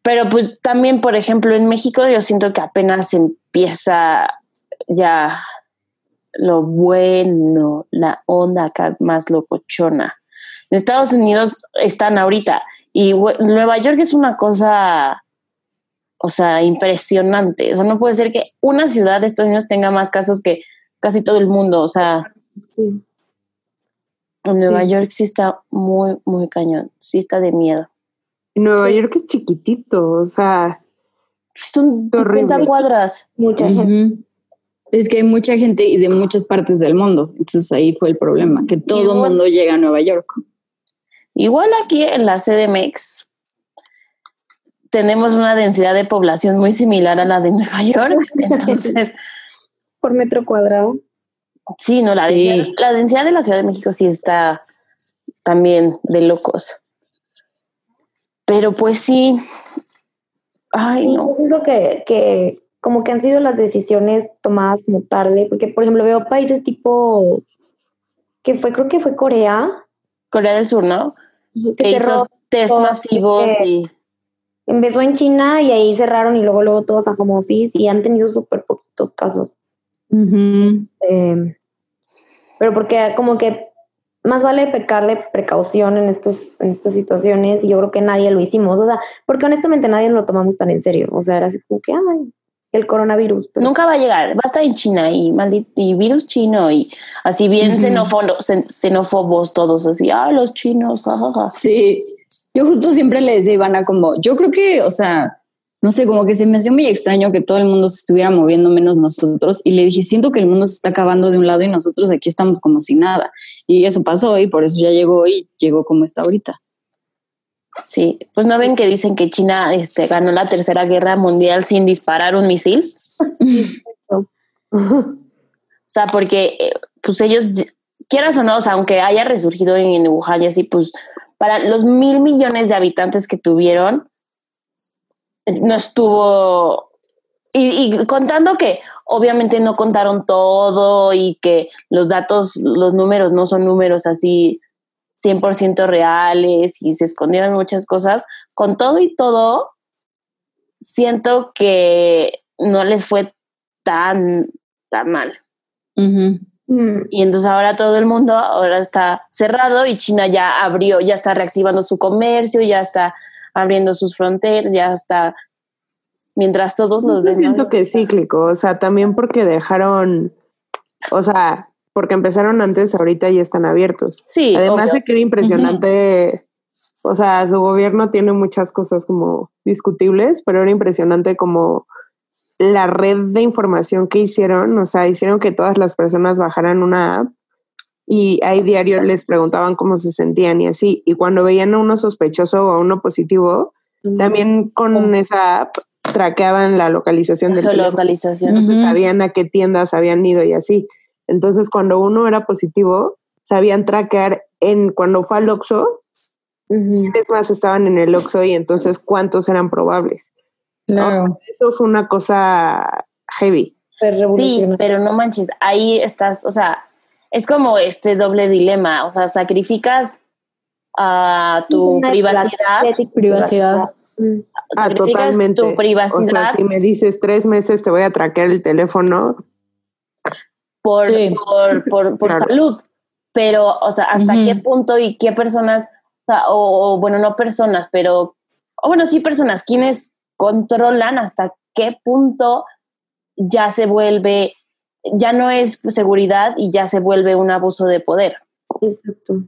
Pero pues también, por ejemplo, en México yo siento que apenas empieza ya lo bueno, la onda acá más locochona. En Estados Unidos están ahorita y Nueva York es una cosa, o sea, impresionante. O sea, no puede ser que una ciudad de Estados Unidos tenga más casos que casi todo el mundo. O sea, Sí. en Nueva Sí. York sí está muy, muy cañón. Sí está de miedo. Nueva Sí. York es chiquitito, o sea, Son Qué 50 horrible. cuadras. Mucha gente. Es que hay mucha gente y de muchas partes del mundo. Entonces ahí fue el problema, que todo el mundo llega a Nueva York. Igual aquí en la CDMX tenemos una densidad de población muy similar a la de Nueva York. *laughs* Entonces, Por metro cuadrado. sí, no, la, Sí. densidad, la densidad de la Ciudad de México sí está también de locos. Pero pues sí. Ay, Sí, no. yo siento que, que como que han sido las decisiones tomadas como tarde, porque por ejemplo veo países tipo, que fue, creo que fue Corea, Corea del Sur, ¿no? que hizo test masivos y Empezó en China y ahí cerraron y luego luego todos a home office y han tenido súper poquitos casos. Eh, pero porque como que más vale pecar de precaución en estos en estas situaciones y yo creo que nadie lo hicimos, o sea, porque honestamente nadie lo tomamos tan en serio, o sea, era así como que ay, el coronavirus, pero nunca va a llegar, va a estar en China y maldito y virus chino y así bien xen- xenófobos todos así, ah, los chinos, jajaja. Sí, yo justo siempre le decía a Ivana como, yo creo que, o sea, no sé, como que se me hacía muy extraño que todo el mundo se estuviera moviendo menos nosotros y le dije, siento que el mundo se está acabando de un lado y nosotros aquí estamos como si nada. Y eso pasó y por eso ya llegó y llegó como está ahorita. Sí, pues no ven que dicen que China este, ganó la tercera guerra mundial sin disparar un misil. *laughs* O sea, porque eh, pues ellos, quieras o no, o sea, aunque haya resurgido en Wuhan y así, pues para los mil millones de habitantes que tuvieron, no estuvo... Y, y contando que obviamente no contaron todo y que los datos, los números no son números así 100% reales y se escondieron muchas cosas, con todo y todo, siento que no les fue tan, tan mal. Mm, Y entonces ahora todo el mundo ahora está cerrado y China ya abrió, ya está reactivando su comercio, ya está abriendo sus fronteras, ya está, mientras todos los Yo demás... siento que es cíclico, o sea, también porque dejaron, o sea, porque empezaron antes, ahorita ya están abiertos. Sí, Además obvio. de que era impresionante, o sea, su gobierno tiene muchas cosas como discutibles, pero era impresionante como la red de información que hicieron, o sea, hicieron que todas las personas bajaran una app y ahí diario les preguntaban cómo se sentían y así, y cuando veían a uno sospechoso o a uno positivo, también con esa app traqueaban la localización del teléfono. geolocalización. Entonces sabían a qué tiendas habían ido y así. Entonces, cuando uno era positivo, sabían traquear en cuando fue al Oxxo, ujú. quiénes más estaban en el Oxxo y entonces cuántos eran probables. O sea, eso fue una cosa heavy. Sí, pero no manches, ahí estás, o sea, es como este doble dilema, o sea, sacrificas a tu Una privacidad, privacidad. Privacidad. Mm. Ah, sacrificas totalmente. tu O sea, privacidad si me dices tres meses te voy a traquear el teléfono, por, Sí. por, por, por Claro. salud, pero, o sea, hasta qué punto y qué personas, o, sea, o- o, bueno, no personas, pero, o bueno, sí personas, quienes controlan hasta qué punto ya se vuelve, ya no es seguridad y ya se vuelve un abuso de poder. Exacto.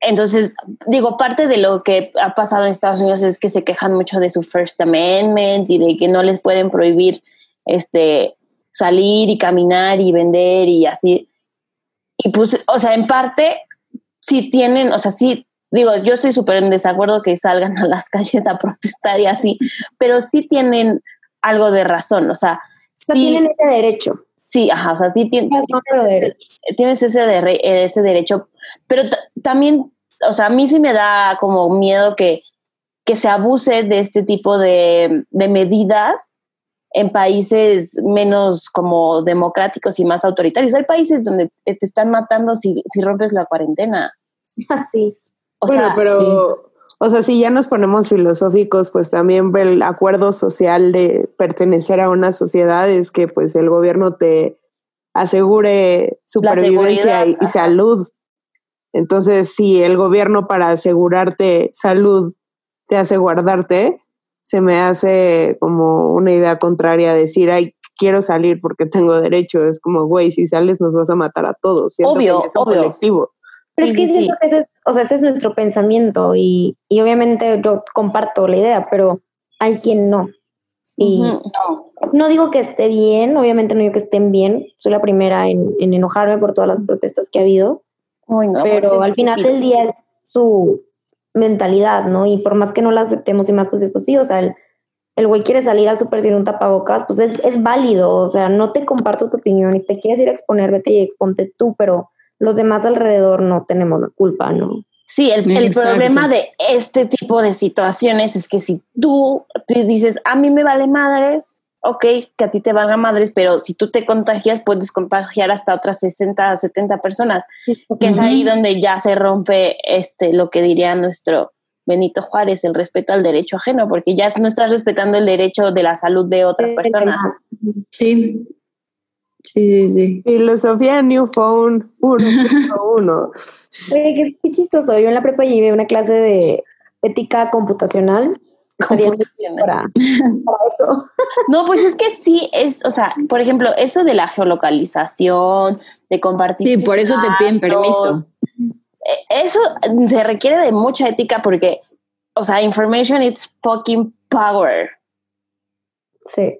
Entonces, digo, parte de lo que ha pasado en Estados Unidos es que se quejan mucho de su First Amendment y de que no les pueden prohibir este salir y caminar y vender y así. Y pues, o sea, en parte, sí tienen, o sea, sí, digo, yo estoy súper en desacuerdo que salgan a las *laughs* calles a protestar y así, pero sí tienen algo de razón, o sea, O sea, sí, tienen ese derecho. Sí, ajá, o sea, sí pero tienes ese, ese derecho, pero ta- también, o sea, a mí sí me da como miedo que, que se abuse de este tipo de, de medidas en países menos como democráticos y más autoritarios. Hay países donde te están matando si, si rompes la cuarentena. *laughs* Así. O bueno, sea, pero, o sea, si ya nos ponemos filosóficos, pues también el acuerdo social de pertenecer a una sociedad es que pues el gobierno te asegure supervivencia y, salud. Entonces, si el gobierno para asegurarte salud te hace guardarte, se me hace como una idea contraria decir, ay, quiero salir porque tengo derecho. Es como, güey, si sales nos vas a matar a todos. Siento que Obvio, un obvio. colectivo. Pero Sí, es que sí, siento que ese es, o sea, ese es nuestro pensamiento y, y obviamente yo comparto la idea, pero hay quien no. Y ujú. no digo que esté bien, obviamente no digo que estén bien, soy la primera en, en enojarme por todas las protestas que ha habido, Uy, no, pero al final del día es su mentalidad, ¿no? Y por más que no la aceptemos y más, pues es pues sí, o sea, el, el güey quiere salir al super sin un tapabocas, pues es, es válido, o sea, no te comparto tu opinión y te quieres ir a exponer, vete y exponte tú, pero los demás alrededor no tenemos la culpa, ¿no? Sí, el, problema de este tipo de situaciones es que si tú, tú dices, a mí me vale madres, ok, que a ti te valga madres, pero si tú te contagias, puedes contagiar hasta otras 60, 70 personas, que es ahí donde ya se rompe este, lo que diría nuestro Benito Juárez, el respeto al derecho ajeno, porque ya no estás respetando el derecho de la salud de otra persona. Sí. Sí, sí, sí. Filosofía New Phone 1.1. *laughs* Oye, qué, chistoso. Yo en la prepa llevé una clase de ética computacional. Para- para. *laughs* No, pues es que sí es, o sea, por ejemplo, eso de la geolocalización, de compartir. Sí, por eso te piden permiso. eh, Eso se requiere de mucha ética porque, o sea, information it's fucking power. Sí.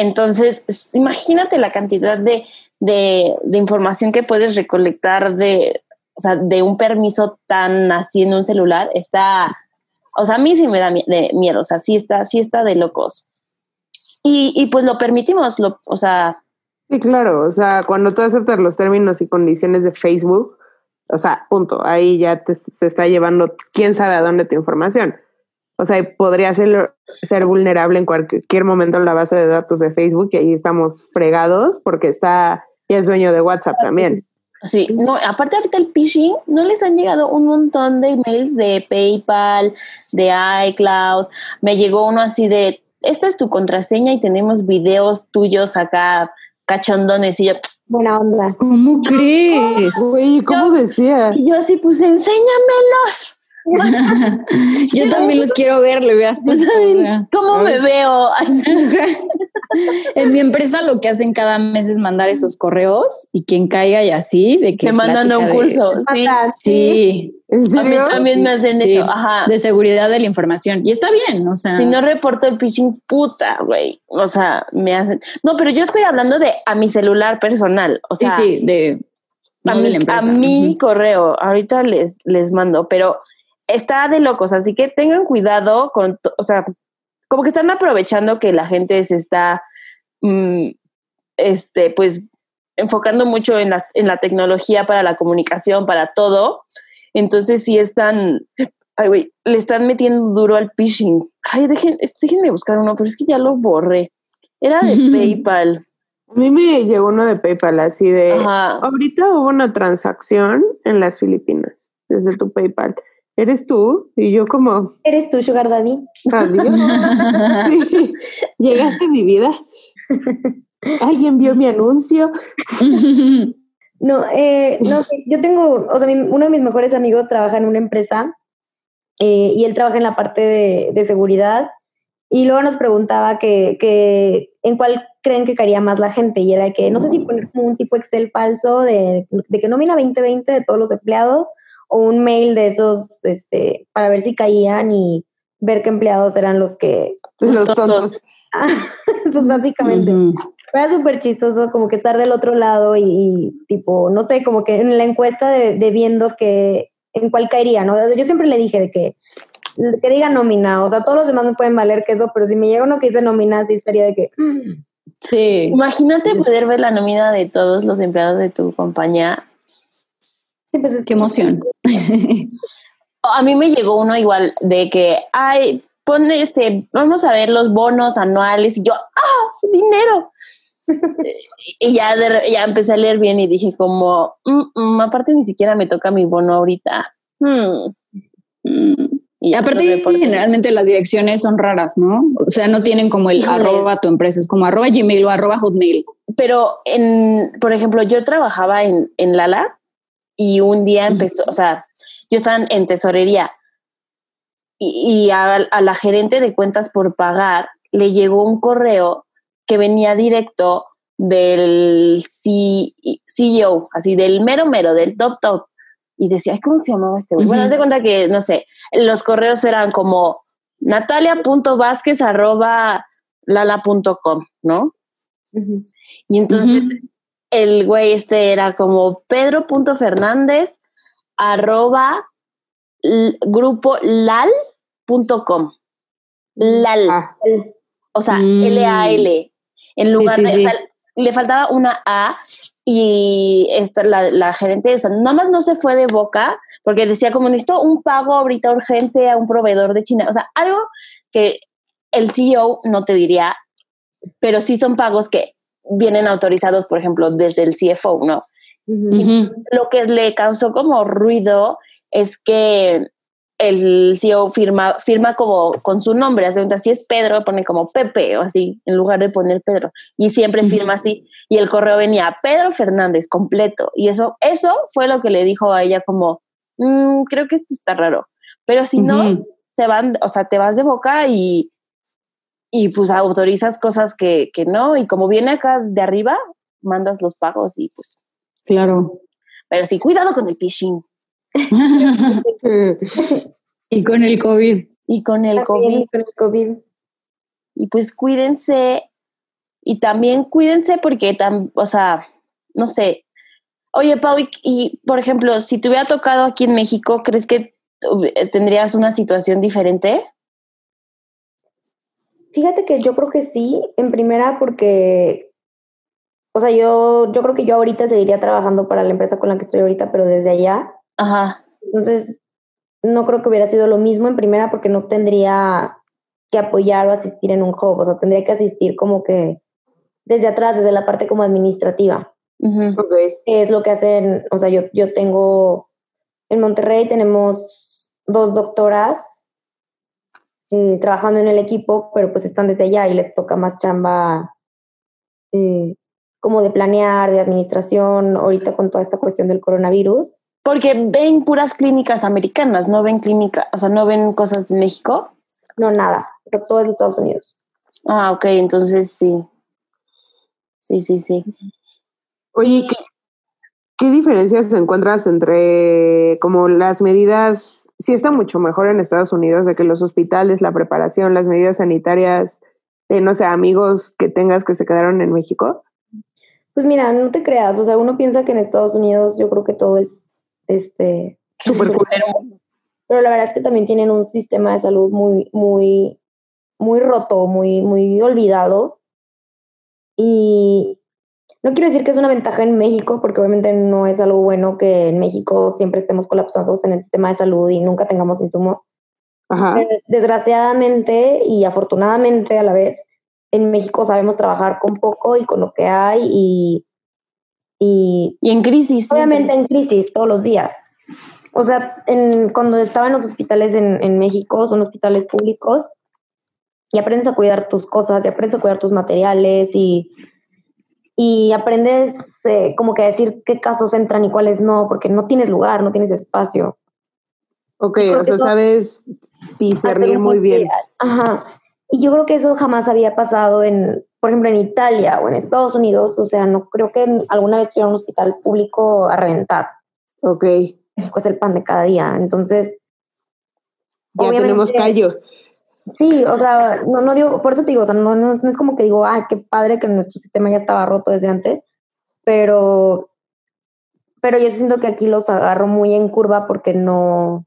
Entonces, imagínate la cantidad de, de, información que puedes recolectar de, o sea, de un permiso tan así en un celular. Está, o sea, a mí sí me da de miedo, o sea, sí está, sí está de locos. Y, y pues lo permitimos, lo, o sea, Sí, claro. O sea, cuando tú aceptas los términos y condiciones de Facebook, o sea, punto. Ahí ya te, se está llevando quién sabe a dónde tu información. O sea, y podría ser, ser vulnerable en cualquier momento en la base de datos de Facebook y ahí estamos fregados porque está ya es dueño de WhatsApp también. sí, no, aparte ahorita el phishing, ¿no les han llegado un montón de emails de PayPal, de iCloud? Me llegó uno así de, esta es tu contraseña y tenemos videos tuyos acá cachondones y yo, Buena onda. ¿Cómo crees? Güey, ¿cómo decía? Y yo así puse, enséñamelos. *laughs* Yo también los quiero ver, le o sea. ¿Cómo me veo? *laughs* En mi empresa lo que hacen cada mes es mandar esos correos y quien caiga y así, de que Te mandan a un de- curso. Sí. Sí, ¿En A mí también me hacen sí, eso. Ajá. de seguridad de la información. Y está bien, o sea. Si no reporto el pitching, puta, güey. O sea, me hacen. No, pero yo estoy hablando de a mi celular personal. O sí, sea, sí, de, a, no de mi, a mi correo. Ahorita les, les mando, pero está de locos. Así que tengan cuidado con, o sea, como que están aprovechando que la gente se está, mm, este, pues, enfocando mucho en la, en la tecnología para la comunicación, para todo. Entonces sí están, ay, güey, le están metiendo duro al phishing. Ay, dejen, déjenme buscar uno, pero es que ya lo borré. Era de *laughs* PayPal. A mí me llegó uno de PayPal así de, Ajá. ahorita hubo una transacción en las Filipinas desde tu PayPal. ¿Eres tú? Y yo como, ¿Eres tú, Sugar Daddy? Sí. *laughs* *laughs* Llegaste a mi vida. Alguien vio mi anuncio. *laughs* No, eh, no yo tengo, o sea, mi- uno de mis mejores amigos trabaja en una empresa eh, y él trabaja en la parte de, de seguridad y luego nos preguntaba que, que en cuál creen que caería más la gente y era que no sé si poner como un tipo Excel falso de, de que nómina 2020 de todos los empleados o un mail de esos este, para ver si caían y ver qué empleados eran los que, Los tontos. tontos. *laughs* pues básicamente. Ujú. Era súper chistoso como que estar del otro lado y, y, tipo, no sé, como que en la encuesta de, de viendo que en cuál caería, ¿no? Yo siempre le dije de que, que diga nómina, o sea, todos los demás me pueden valer que eso, pero si me llega uno que dice nómina, sí estaría de que, mm, Sí. Imagínate poder ver la nómina de todos los empleados de tu compañía. Sí, pues es Qué emoción. *laughs* A mí me llegó uno igual de que, ay, pone este, vamos a ver los bonos anuales y yo, ah, dinero. *laughs* y ya, de ya empecé a leer bien y dije como, "Mm, mm, aparte ni siquiera me toca mi bono ahorita. Hmm. Mm. Y aparte, generalmente las direcciones son raras, ¿no? O sea, no tienen como el arroba tu empresa, es como arroba Gmail o arroba Hotmail. Pero, en, por ejemplo, yo trabajaba en, en Lala y un día empezó, o sea, yo estaba en tesorería y, y a, a la gerente de cuentas por pagar le llegó un correo que venía directo del C- CEO, así del mero mero, del top top. Y decía, ay, ¿cómo se llamaba este güey? Bueno, Ujú. haz de cuenta que, no sé, los correos eran como natalia.vázquez arroba lala.com, ¿no? Y entonces. El güey este era como pedro.fernández arroba grupo lal.com. Lal, Ah, o sea, Mm. L-A-L. En lugar sí, de, sí. o sea, le faltaba una A y esta, la, la gerente, o sea, nada más no se fue de boca porque decía como necesito un pago ahorita urgente a un proveedor de China. O sea, algo que el CEO no te diría pero sí son pagos que vienen autorizados, por ejemplo, desde el CFO, ¿no? Lo que le causó como ruido es que el CEO firma, firma como con su nombre, hace cuenta, si es Pedro, pone como Pepe o así, en lugar de poner Pedro. Y siempre firma así. Y el correo venía Pedro Fernández completo. Y eso, eso fue lo que le dijo a ella como, "Mm, creo que esto está raro. Pero si no, se van, o sea, te vas de boca y, y pues autorizas cosas que, que no. Y como viene acá de arriba, mandas los pagos y pues, Claro. pero sí, cuidado con el phishing. *laughs* y con el COVID. Y con el COVID. También con el COVID. y pues cuídense y también cuídense porque, tam, o sea, no sé. Oye, Pau, y, y, por ejemplo, si te hubiera tocado aquí en México, ¿crees que eh, tendrías una situación diferente? Fíjate que yo creo que sí, en primera porque, o sea, yo, yo creo que yo ahorita seguiría trabajando para la empresa con la que estoy ahorita, pero desde allá. Ajá, Entonces, no creo que hubiera sido lo mismo en primera porque no tendría que apoyar o asistir en un hub, o sea, tendría que asistir como que desde atrás, desde la parte como administrativa. Ok. que es lo que hacen, o sea, yo, yo tengo, en Monterrey tenemos dos doctoras eh, trabajando en el equipo, pero pues están desde allá y les toca más chamba eh, como de planear, de administración, ahorita con toda esta cuestión del coronavirus. Porque ven puras clínicas americanas, no ven clínica, o sea, no ven cosas de México. No, nada, o sea, todo es de Estados Unidos. Ah, ok, entonces sí. Sí, sí, sí. Oye, ¿qué, qué diferencias encuentras entre como las medidas? Sí está mucho mejor en Estados Unidos de que los hospitales, la preparación, las medidas sanitarias, de no sé, amigos que tengas que se quedaron en México. Pues mira, no te creas, o sea, uno piensa que en Estados Unidos yo creo que todo es, este, Súper *laughs* pero la verdad es que también tienen un sistema de salud muy, muy, muy roto, muy, muy olvidado. Y no quiero decir que es una ventaja en México, porque obviamente no es algo bueno que en México siempre estemos colapsados en el sistema de salud y nunca tengamos insumos. Ajá. Pero Desgraciadamente y afortunadamente a la vez, en México sabemos trabajar con poco y con lo que hay y, y Y en crisis. siempre. obviamente en crisis todos los días. O sea, en, cuando estaba en los hospitales en, en México, son hospitales públicos, y aprendes a cuidar tus cosas, y aprendes a cuidar tus materiales, y, y aprendes eh, como que a decir qué casos entran y cuáles no, porque no tienes lugar, no tienes espacio. Ok, o sea, eso- sabes discernir muy bien. Ajá. Y yo creo que eso jamás había pasado en, por ejemplo, en Italia o en Estados Unidos. O sea, no creo que alguna vez fui a un hospital público a reventar. Ok, México es el pan de cada día. Entonces, ya tenemos callo. Sí, o sea, no, no digo, por eso te digo, o sea, no, no, no es como que digo, ay, qué padre que nuestro sistema ya estaba roto desde antes, pero, pero yo siento que aquí los agarro muy en curva porque no,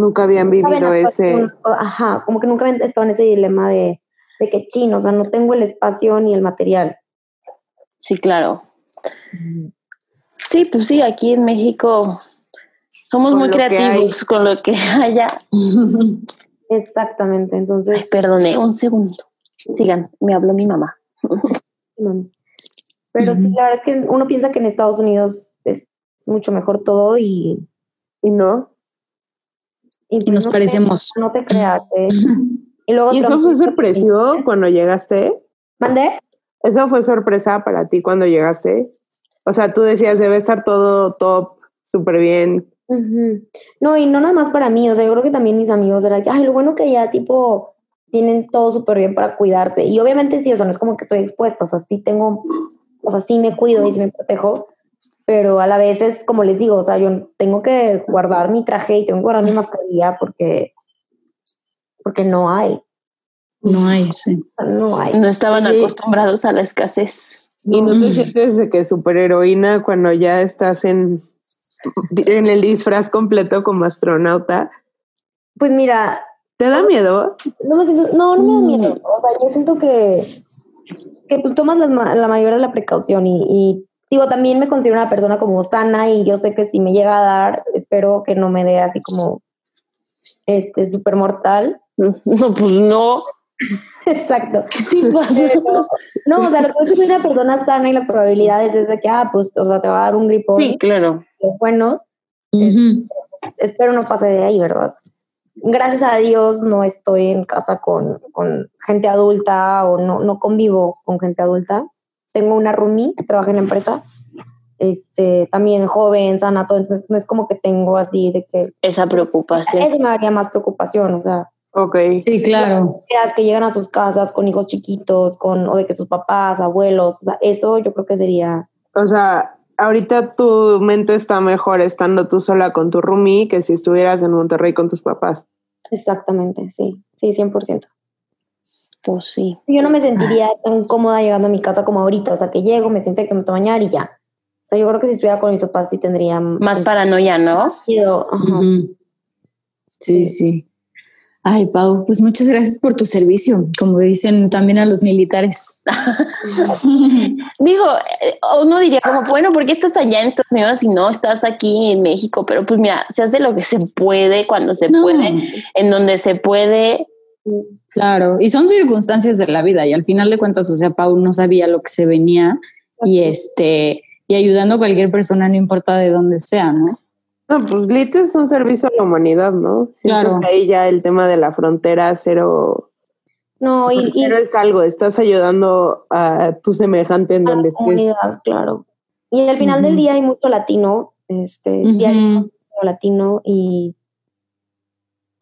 Nunca habían vivido ese. ajá, como que nunca habían estado en ese dilema de, de que chino, o sea, no tengo el espacio ni el material. Sí, claro. Sí, pues sí, aquí en México somos Con muy creativos con lo que *laughs* haya. *laughs* Exactamente, Ay, entonces, perdone, un segundo. Sigan, me habló mi mamá. *laughs* pero sí, la verdad es que uno piensa que en Estados Unidos es mucho mejor todo y, Y no. y, Y nos no te- parecemos. no te creas, ¿eh? *laughs* Y luego ¿Y eso fue que- sorpresivo cuando llegaste? ¿Mandé? ¿Eso fue sorpresa para ti cuando llegaste? O sea, tú decías, debe estar todo top, súper bien. Ujú. No, y no nada más para mí, o sea, yo creo que también mis amigos era que, ay, lo bueno que ya tipo tienen todo súper bien para cuidarse. Y obviamente sí, o sea, no es como que estoy expuesta, o sea, sí tengo, o sea, sí me cuido y sí me protejo, pero a la vez es como les digo, o sea, yo tengo que guardar mi traje y tengo que guardar mi mascarilla porque, porque no hay, No hay, sí. no hay. No estaban Oye. acostumbrados a la escasez. ¿Y no te Mm. sientes de que superheroína cuando ya estás en, en el disfraz completo como astronauta? Pues mira, ¿Te da miedo? No me siento, no, no me da Mm. miedo. O sea, yo siento que, que tomas ma- la mayoría de la precaución y, y, digo, también me considero una persona como sana y yo sé que si me llega a dar, espero que no me dé así como este súper mortal. *laughs* No, pues no. *laughs* Exacto. Sí pasa. Pero, no, o sea, lo que es una persona sana y las probabilidades es de que, ah, pues, o sea, te va a dar un gripón Sí, claro. Los buenos. Ujú. Espero no pase de ahí, ¿verdad? Gracias a Dios no estoy en casa con, con gente adulta o no, no convivo con gente adulta. Tengo una roomie que trabaja en la empresa, este, también joven, sana, todo, entonces no es como que tengo así de que Esa preocupación. eso me daría más preocupación, o sea, Ok. Sí, claro. que llegan a sus casas con hijos chiquitos, con, o de que sus papás, abuelos, o sea, eso yo creo que sería, O sea, ahorita tu mente está mejor estando tú sola con tu roomie que si estuvieras en Monterrey con tus papás. exactamente, sí, sí, 100%. Pues sí. Yo no me sentiría tan cómoda llegando a mi casa como ahorita, o sea, que llego, me siento que me tomo bañar y ya. O sea, yo creo que si estuviera con mis papás sí tendría Más paranoia, ¿no? Sí, sí. Ay, Pau, pues muchas gracias por tu servicio, como dicen también a los militares. *laughs* Digo, eh, uno diría como, bueno, ¿por qué estás allá en Estados Unidos y no estás aquí en México? Pero pues mira, se hace lo que se puede, cuando se No, puede, en donde se puede. Claro, y son circunstancias de la vida y al final de cuentas, o sea, Pau no sabía lo que se venía y este y ayudando a cualquier persona, no importa de dónde sea, ¿no? No, pues Lit es un servicio a la humanidad, ¿no? Siento Claro. que ahí ya el tema de la frontera cero, No, y, y cero es algo, estás ayudando a tu semejante en a donde la estés. comunidad, claro. Y al final del día hay mucho latino, este, diario Ujú. mucho latino y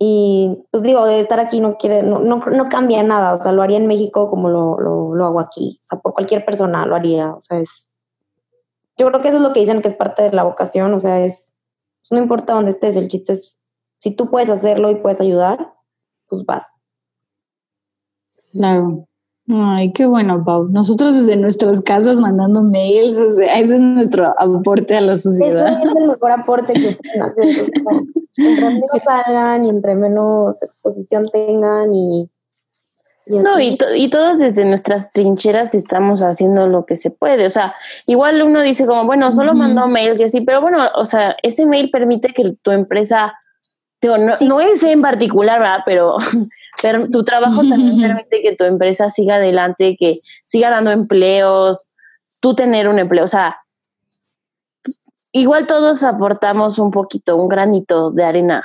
y pues digo, de estar aquí no quiere, no, no, no cambia nada, o sea, lo haría en México como lo, lo, lo hago aquí, o sea, por cualquier persona lo haría, o sea, es, yo creo que eso es lo que dicen que es parte de la vocación, o sea, es, no importa dónde estés, el chiste es, si tú puedes hacerlo y puedes ayudar, pues vas. Claro. Ay, qué bueno, Pau. Nosotros desde nuestras casas mandando mails, o sea, ese es nuestro aporte a la sociedad. es el mejor aporte que pueden hacer. entre menos *laughs* salgan y entre menos exposición tengan y... No, y, to- y todos desde nuestras trincheras estamos haciendo lo que se puede. O sea, igual uno dice como, bueno, solo mandó mails y así, pero bueno, o sea, ese mail permite que tu empresa, no, no es en particular, ¿verdad? Pero, *laughs* pero tu trabajo también *laughs* permite que tu empresa siga adelante, que siga dando empleos, tú tener un empleo. O sea, igual todos aportamos un poquito, un granito de arena.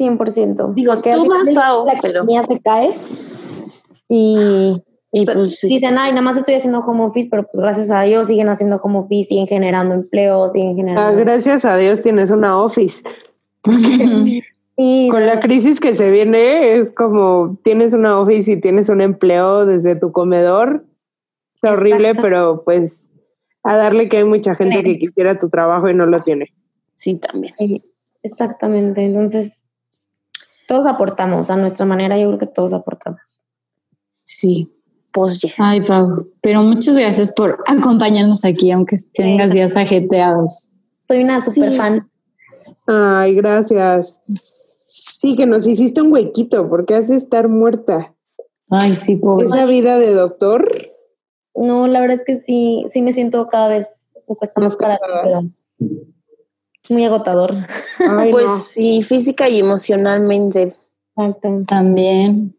100%. Digo, Porque tú vas, Pau, la pero- se cae y pues sí. dicen, ay, nada más estoy haciendo home office, pero pues gracias a Dios siguen haciendo home office, siguen generando empleos, siguen Ah, generando... gracias a Dios tienes una office. *laughs* Y Con la crisis que se viene es como tienes una office y tienes un empleo desde tu comedor. Está horrible, pero pues a darle que hay mucha gente que quisiera tu trabajo y no lo tiene. Sí, también. Sí, Exactamente, entonces todos aportamos a nuestra manera, yo creo que todos aportamos. Sí. Pues ya. Ay, Pau. Pero muchas gracias por acompañarnos aquí, aunque tengas días ajeteados. Soy una super Sí. fan. Ay, gracias. Sí, que nos hiciste un huequito, porque has de estar muerta. Ay, sí, pobre. Esa vida de doctor, No, la verdad es que sí, sí me siento cada vez me cuesta Más más para cansada. pero es muy agotador. ay, *laughs* pues no. sí, física y emocionalmente. También.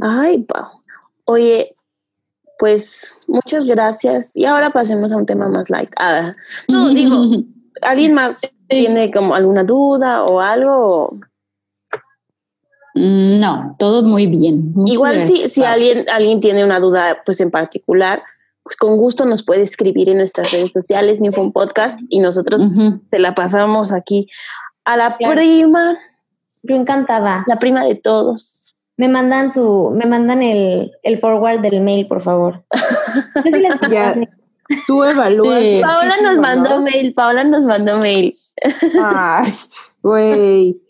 Ay, Pau. Oye, pues muchas gracias. Y ahora pasemos a un tema más light. Ah, no, *laughs* digo, ¿alguien más tiene como alguna duda o algo? Mm, No, todo muy bien. Muchas Igual si, gracias, si alguien, alguien tiene una duda pues en particular, con gusto nos puede escribir en nuestras redes sociales, New Phone Podcast, y nosotros te la pasamos aquí a la Claro. prima, Yo encantada. la prima de todos. Me mandan su, me mandan el, el forward del mail, por favor. *laughs* Yo sí les Ya. Tú evalúas. Sí. Paola nos mandó ¿no? mail, Paola nos mandó mail. Ay, güey.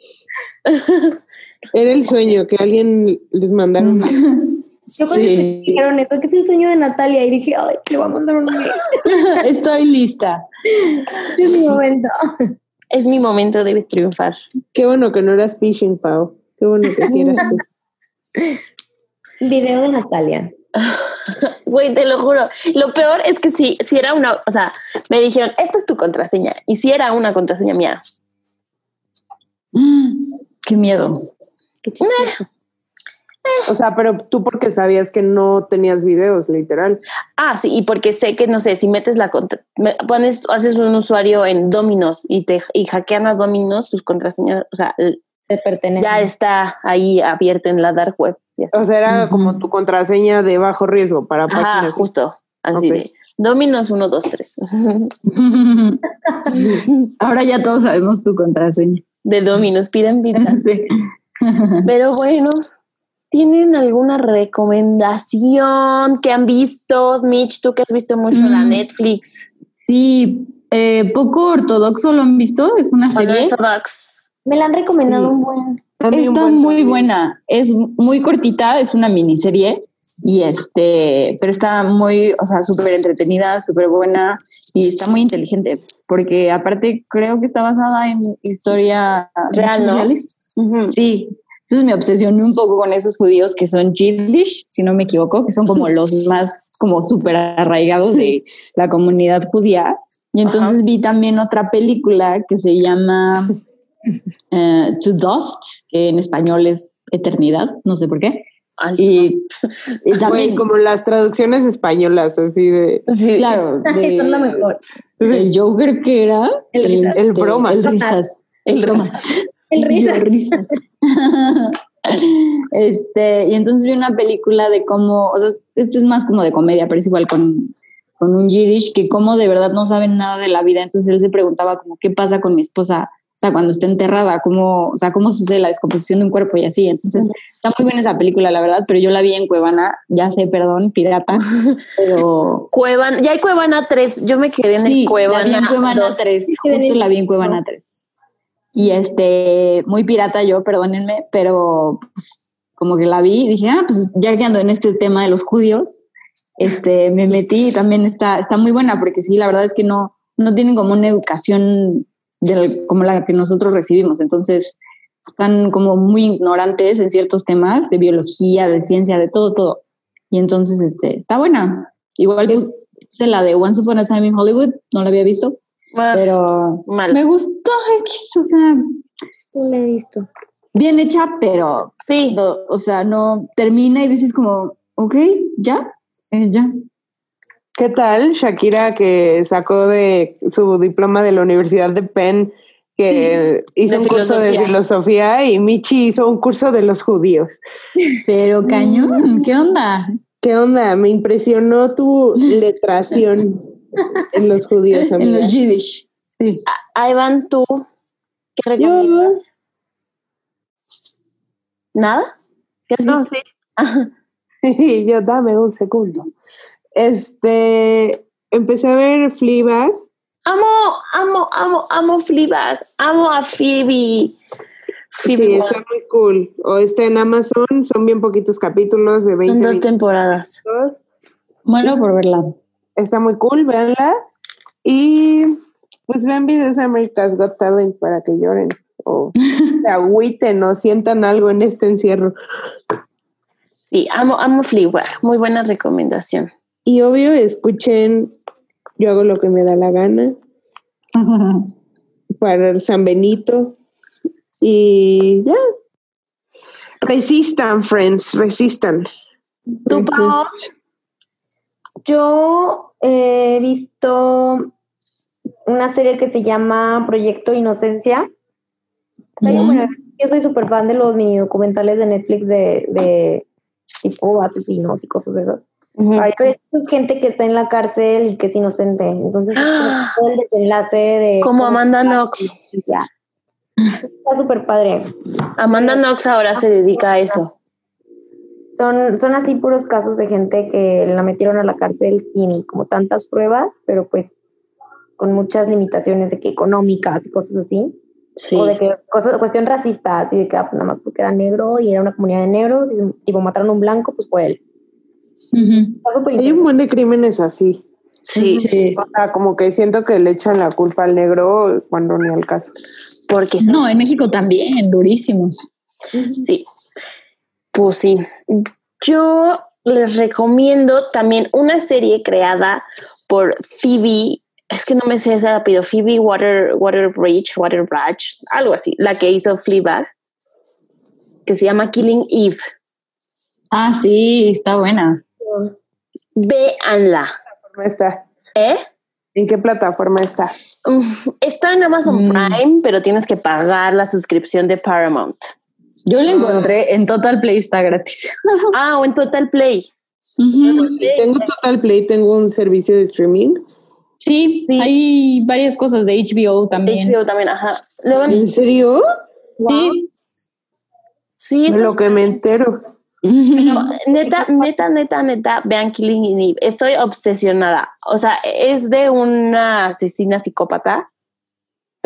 *laughs* Era el sueño que alguien les mandara un *laughs* Yo cuando me Sí. dijeron esto, que es el sueño de Natalia, y dije, ay, le voy a mandar un mail. *laughs* Estoy lista. *laughs* Es mi momento. Es mi momento, debes triunfar. Qué bueno que no eras phishing, Pau. Qué bueno que sí eras tú. *laughs* Video de Natalia. Güey, te lo juro. Lo peor es que si, si era una, o sea, me dijeron, esta es tu contraseña. Y si era una contraseña mía. Mm, *gasps* Qué miedo. Qué chistoso. O sea, pero tú porque sabías que no tenías videos, literal. Ah, sí, y porque sé que, no sé, si metes la contra, me- pones, haces un usuario en Dominos y te y hackean a Dominos, tus contraseñas, o sea, l- Te pertenece. ya está ahí abierto en la dark web. O sea, era como tu contraseña de bajo riesgo para Ajá, páginas. justo, así Ok. de Dominos 1, 2, 3. Ahora ya todos sabemos tu contraseña. De Dominos, piden pizza. *laughs* Sí. Pero bueno, ¿tienen alguna recomendación que han visto? Mitch, tú que has visto mucho la Mm. Netflix. Sí, eh, poco ortodoxo lo han visto, es una serie. Unorthodox. Me la han recomendado Sí. un buen. Un Está buen muy también. buena, es muy cortita, es una miniserie y este, pero está muy, o sea, súper entretenida, súper buena y está muy inteligente, porque aparte creo que está basada en historia Real, ¿no? reales. Sí, entonces me obsesioné un poco con esos judíos que son Yiddish, si no me equivoco, que son como *laughs* los más como súper arraigados de la comunidad judía. Y entonces vi también otra película que se llama *laughs* eh, To Dust, que en español es Eternidad, no sé por qué. Ay, Y, y Güey, también, como las traducciones españolas, así de. sí. claro, *laughs* de- Son lo mejor. el Joker que era El. El bromas. El risas. El bromas. El risa. Risa. *laughs* este, y entonces vi una película de cómo, o sea, esto es más como de comedia, pero es igual con, con un Yiddish, que como de verdad no saben nada de la vida. Entonces él se preguntaba como, ¿qué pasa con mi esposa? O sea, cuando está enterrada, cómo, o sea, cómo sucede la descomposición de un cuerpo y así. Entonces, está muy buena esa película, la verdad, pero yo la vi en Cuevana, ya sé, perdón, pirata, *laughs* pero Cuevana, ya hay Cuevana 3. Yo me quedé en Sí, el Cuevana, la vi en Cuevana 2. 3. que Justo la vi en Cuevana 3. Y este, muy pirata yo, perdónenme, pero pues, como que la vi y dije, ah, pues ya que ando en este tema de los judíos, este, me metí y también está, está muy buena, porque sí, la verdad es que no, no tienen como una educación del- como la que nosotros recibimos. Entonces, están como muy ignorantes en ciertos temas de biología, de ciencia, de todo, todo. Y entonces, este, está buena. Igual puse la de Once Upon a Time in Hollywood, no la había visto, Pero mal. me gustó X, o sea, No la he visto. bien hecha, pero, Sí, no, o sea, no termina y dices como, ok, ya, eh, ya. ¿Qué tal Shakira que sacó de su diploma de la Universidad de Penn, que hizo De un curso de filosofía. filosofía y Michi hizo un curso de los judíos? Pero *laughs* cañón, ¿qué onda? ¿Qué onda? Me impresionó tu letración *laughs* en los judíos, En amiga. los Yiddish. Sí. ahí van tú. ¿Qué recomiendas? ¿Nada? ¿Qué has No, visto? *laughs* *laughs* sí. Yo dame un segundo. Este, empecé a ver Fleabag. Amo, amo, amo, amo Fleabag. Amo a Phoebe. Phoebe Sí, está muy cool. O está en Amazon, son bien poquitos capítulos de 20 Son dos temporadas. Bueno, por verla. Está muy cool, véanla. Y pues vean videos de America's Got Talent para que lloren o *laughs* se agüiten o sientan algo en este encierro. Sí, amo, amo Fleabag. Muy buena recomendación. Y obvio, escuchen Yo hago lo que me da la gana *laughs* para el San Benito. Y ya. Resistan, friends, resistan. Yo he visto una serie que se llama Proyecto Inocencia. Bien buena. Yo soy súper fan de los mini documentales de Netflix de, de tipo asesinos y cosas de esas. Ujú. Ay, pero es gente que está en la cárcel y que es inocente. Entonces, es todo el desenlace de. Como Amanda Knox. Está súper padre. Amanda Knox ahora se dedica a eso. Son, son así puros casos de gente que la metieron a la cárcel sin como tantas pruebas, pero pues con muchas limitaciones de que económicas y cosas así. Sí. O de que cosas, cuestión racista, así de que ah, nada más porque era negro y era una comunidad de negros y tipo mataron a un blanco, pues fue él. Hay un buen de crímenes así. Sí, Sí. O sea, como que siento que le echan la culpa al negro cuando ni al caso. porque No, en México también, durísimo. Sí. Pues sí. Yo les recomiendo también una serie creada por Phoebe. Es que no me sé ese rápido. Phoebe Water, Waterbridge, Waterbridge, algo así. La que hizo Fleabag, que se llama Killing Eve. Ah, sí, está buena. Véanla. ¿Cómo está? ¿Eh? ¿En qué plataforma está? Uf, Está en Amazon Mm. Prime, pero tienes que pagar la suscripción de Paramount. Yo la encontré en Total Play, está gratis. *laughs* Ah, o en Total Play. Sí, tengo Total Play, tengo un servicio de streaming. Sí, Sí. hay varias cosas de HBO también. HBO también, ajá. Luego, ¿En serio? Sí. sí, De está lo que me entero. Pero, *laughs* neta, neta, neta, neta, vean Killing Eve. Estoy obsesionada. O sea, es de una asesina psicópata,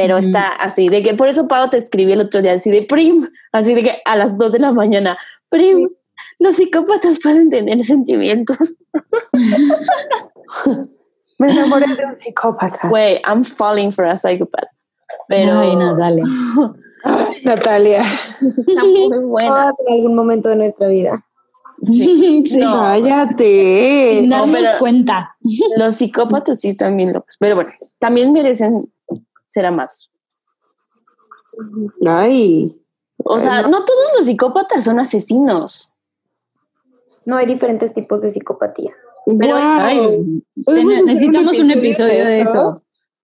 pero está así, de que por eso Pau te escribí el otro día, así de Prim, así de que a las 2 de la mañana, Prim, los psicópatas pueden tener sentimientos. *laughs* Me enamoré de un psicópata. Güey, I'm falling for a psychopath. Pero Ay, no, dale. *laughs* Natalia. está muy buena. En algún momento de nuestra vida. Sí. *laughs* No. Cállate. Pero- cuenta. Los psicópatas sí están bien locos. Pero bueno, también merecen ser amados. Ay. O sea, no todos los psicópatas son asesinos. No hay diferentes tipos de psicopatía. Pero- Guau. Ay, ¿Podemos hacer necesitamos un episodio de eso.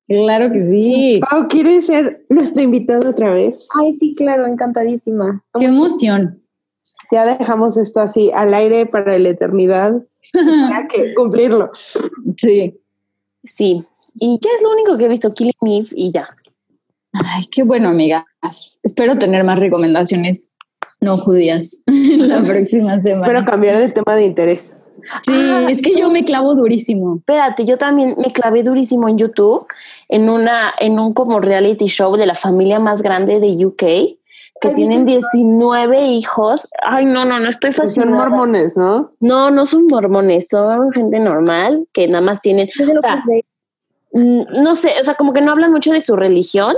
Claro que sí. Pau, ¿quieres ser nuestra invitada otra vez? Ay, sí, claro, encantadísima. Qué emoción. Ya dejamos esto así al aire para la eternidad. *laughs* Hay que cumplirlo. Sí. Sí. Y ya es lo único que he visto, Killing Eve y ya. Ay, qué bueno, amigas. Espero tener más recomendaciones no judías *laughs* la próxima semana. Espero cambiar de tema de interés. Sí, Ah, es que yo me clavo durísimo. Espérate, yo también me clavé durísimo en YouTube en una en un como reality show de la familia más grande de UK que Ay, tienen vi 19 hijos. Ay, no, no, no estoy Pues son fascinada. mormones, ¿no? No, no son mormones, son gente normal que nada más tienen, o sea, que no sé, o sea, como que no hablan mucho de su religión,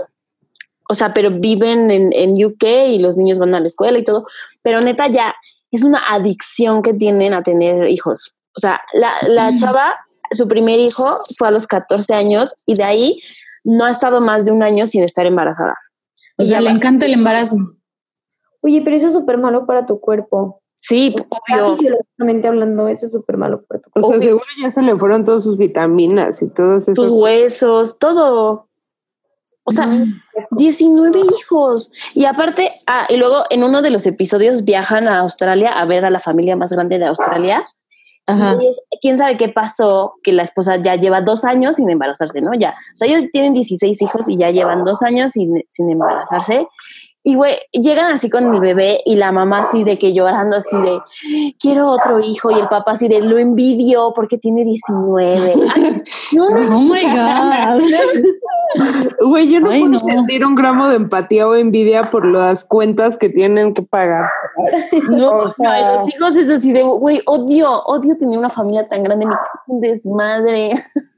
o sea, pero viven en, en UK y los niños van a la escuela y todo, pero neta ya es una adicción que tienen a tener hijos. O sea, la, la chava, su primer hijo fue a los 14 años y de ahí no ha estado más de un año sin estar embarazada. O sea, le encanta el embarazo. Oye, pero eso es súper malo para tu cuerpo. Sí, obvio. Fisiológicamente hablando, eso es súper malo para tu O cuerpo. sea, Obvio. seguro ya se le fueron todas sus vitaminas y todas esas Tus huesos, todo. O sea, 19 hijos. Y aparte, ah, y luego en uno de los episodios viajan a Australia a ver a la familia más grande de Australia. Ajá. Y ellos- quién sabe qué pasó, que la esposa ya lleva dos años sin embarazarse, ¿no? Ya. O sea, ellos tienen 16 hijos y ya llevan dos años sin, sin embarazarse. Y güey, llegan así con el bebé y la mamá así de que llorando así de quiero otro hijo y el papá así de lo envidio porque tiene 19. Ay, *laughs* no, no, Oh my God. Güey, yo no Ay, puedo no. sentir un gramo de empatía o envidia por las cuentas que tienen que pagar. No, O sea- no, los hijos es así de, güey, odio, odio tener una familia tan grande, mi casa es un desmadre.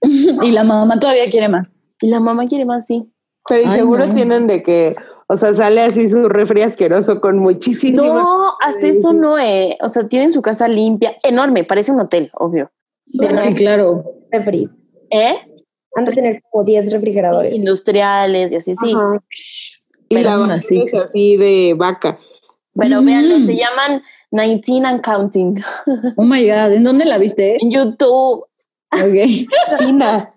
*laughs* y la mamá todavía quiere más. Y la mamá quiere más, sí. Pero y Ay, seguro no. tienen de que, o sea, sale así su refri asqueroso con muchísimo. No, *laughs* hasta eso no, eh. O sea, tienen su casa limpia, enorme, parece un hotel, obvio. Sí, claro. refri. ¿Eh? Han de tener como 10 refrigeradores. Industriales y así, sí. Ajá. Y Pero la aún vaca así. así de vaca. Pero Ujú. véanlo, se llaman 19 and Counting *laughs* Oh my God. ¿En dónde la viste? en YouTube. Ok. *laughs* Fina.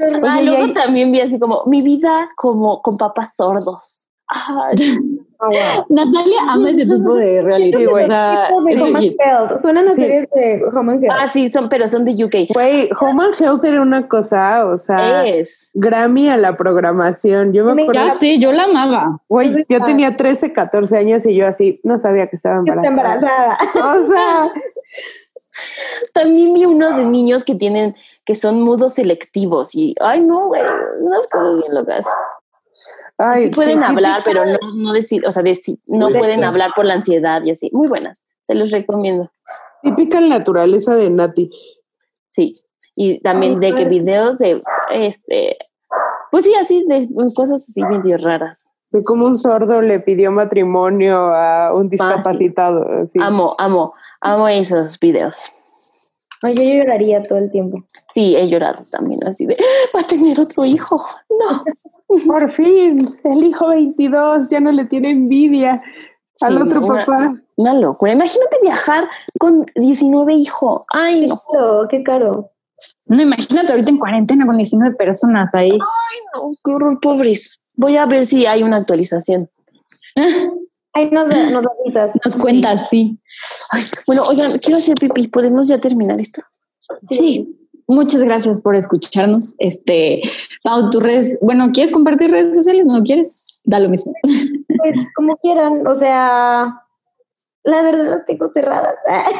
Ah, Oye, luego también vi así como mi vida como con papás sordos. Ay, *laughs* Ah, wow. Natalia ama ese tipo de reality. Sí, güey. o sea, Tipo de es Home and. Health. Suenan a Sí. series de Home and Health. ah, sí, son, pero son de UK. Güey, Home and Health era una cosa, o sea, Es. Grammy a la programación. Yo me Me acuerdo, Ya sé, yo la amaba. güey, yo tenía 13, 14 años y yo así no sabía que estaba embarazada. embarazada. O sea, *laughs* También vi uno de niños que tienen, que son mudos selectivos y, ay no, güey, unas cosas bien locas. ay, Sí pueden sí, hablar, pero no, no decir, o sea, decir, no pueden hablar por la ansiedad y así. Muy buenas, se los recomiendo. Típica naturaleza de Nati. Sí. Y también Ay, de que videos de, este, pues sí, así, de cosas así medio raras. De cómo un sordo le pidió matrimonio a un discapacitado. Amo, amo, amo esos videos. Ay, yo lloraría todo el tiempo. Sí, he llorado también así de, va a tener otro hijo. No. *laughs* Por fin, el hijo 22 ya no le tiene envidia. al Sí, otro una- papá. Una locura. Imagínate viajar con 19 hijos. Ay, no. Claro, qué caro. No, imagínate ahorita en cuarentena con 19 personas ahí. no, qué horror, pobres. Voy a ver si hay una actualización. *laughs* Ay, nos, nos avisas. Nos cuentas, sí. Ay, bueno, oigan, quiero hacer pipí. ¿Podemos ya terminar esto? Sí. Muchas gracias por escucharnos. Este, Pau, tu redes, bueno, ¿quieres compartir redes sociales? ¿No quieres? Da lo mismo. Pues como quieran, o sea, la verdad las tengo cerradas.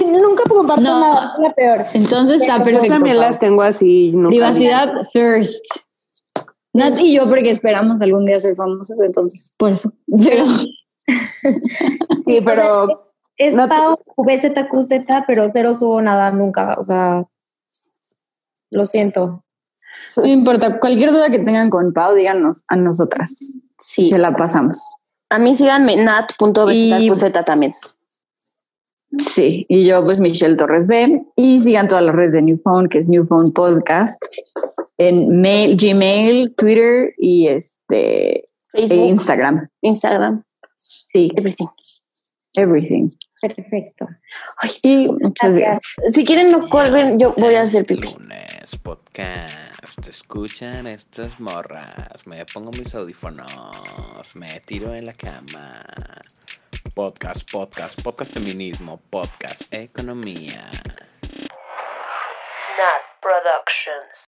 Nunca comparto No. nada, la peor. Entonces está Yo perfecto. también Pau. las tengo así. nunca- Privacidad first. Nat y yo, porque esperamos algún día ser famosos, entonces, por eso. *laughs* Pero Sí, pero Es No Pau VZQZ, pero cero subo nada nunca, o sea, lo siento. no importa, cualquier duda que tengan con Pau, díganos a nosotras. Sí. Se la pasamos. A mí síganme nat.bzqz también. Sí, y yo pues Michelle Torres B y sigan todas las redes de New Phone, que es New Phone Podcast, en mail, Gmail, Twitter y este e Instagram. Instagram, Sí, everything. Everything. Perfecto. Y muchas Gracias. gracias. Si quieren no corren, yo voy a hacer pipí. Lunes, podcast. Escuchan estas morras. Me pongo mis audífonos. Me tiro en la cama. Podcast, podcast, podcast feminismo, podcast economía. Nat Productions.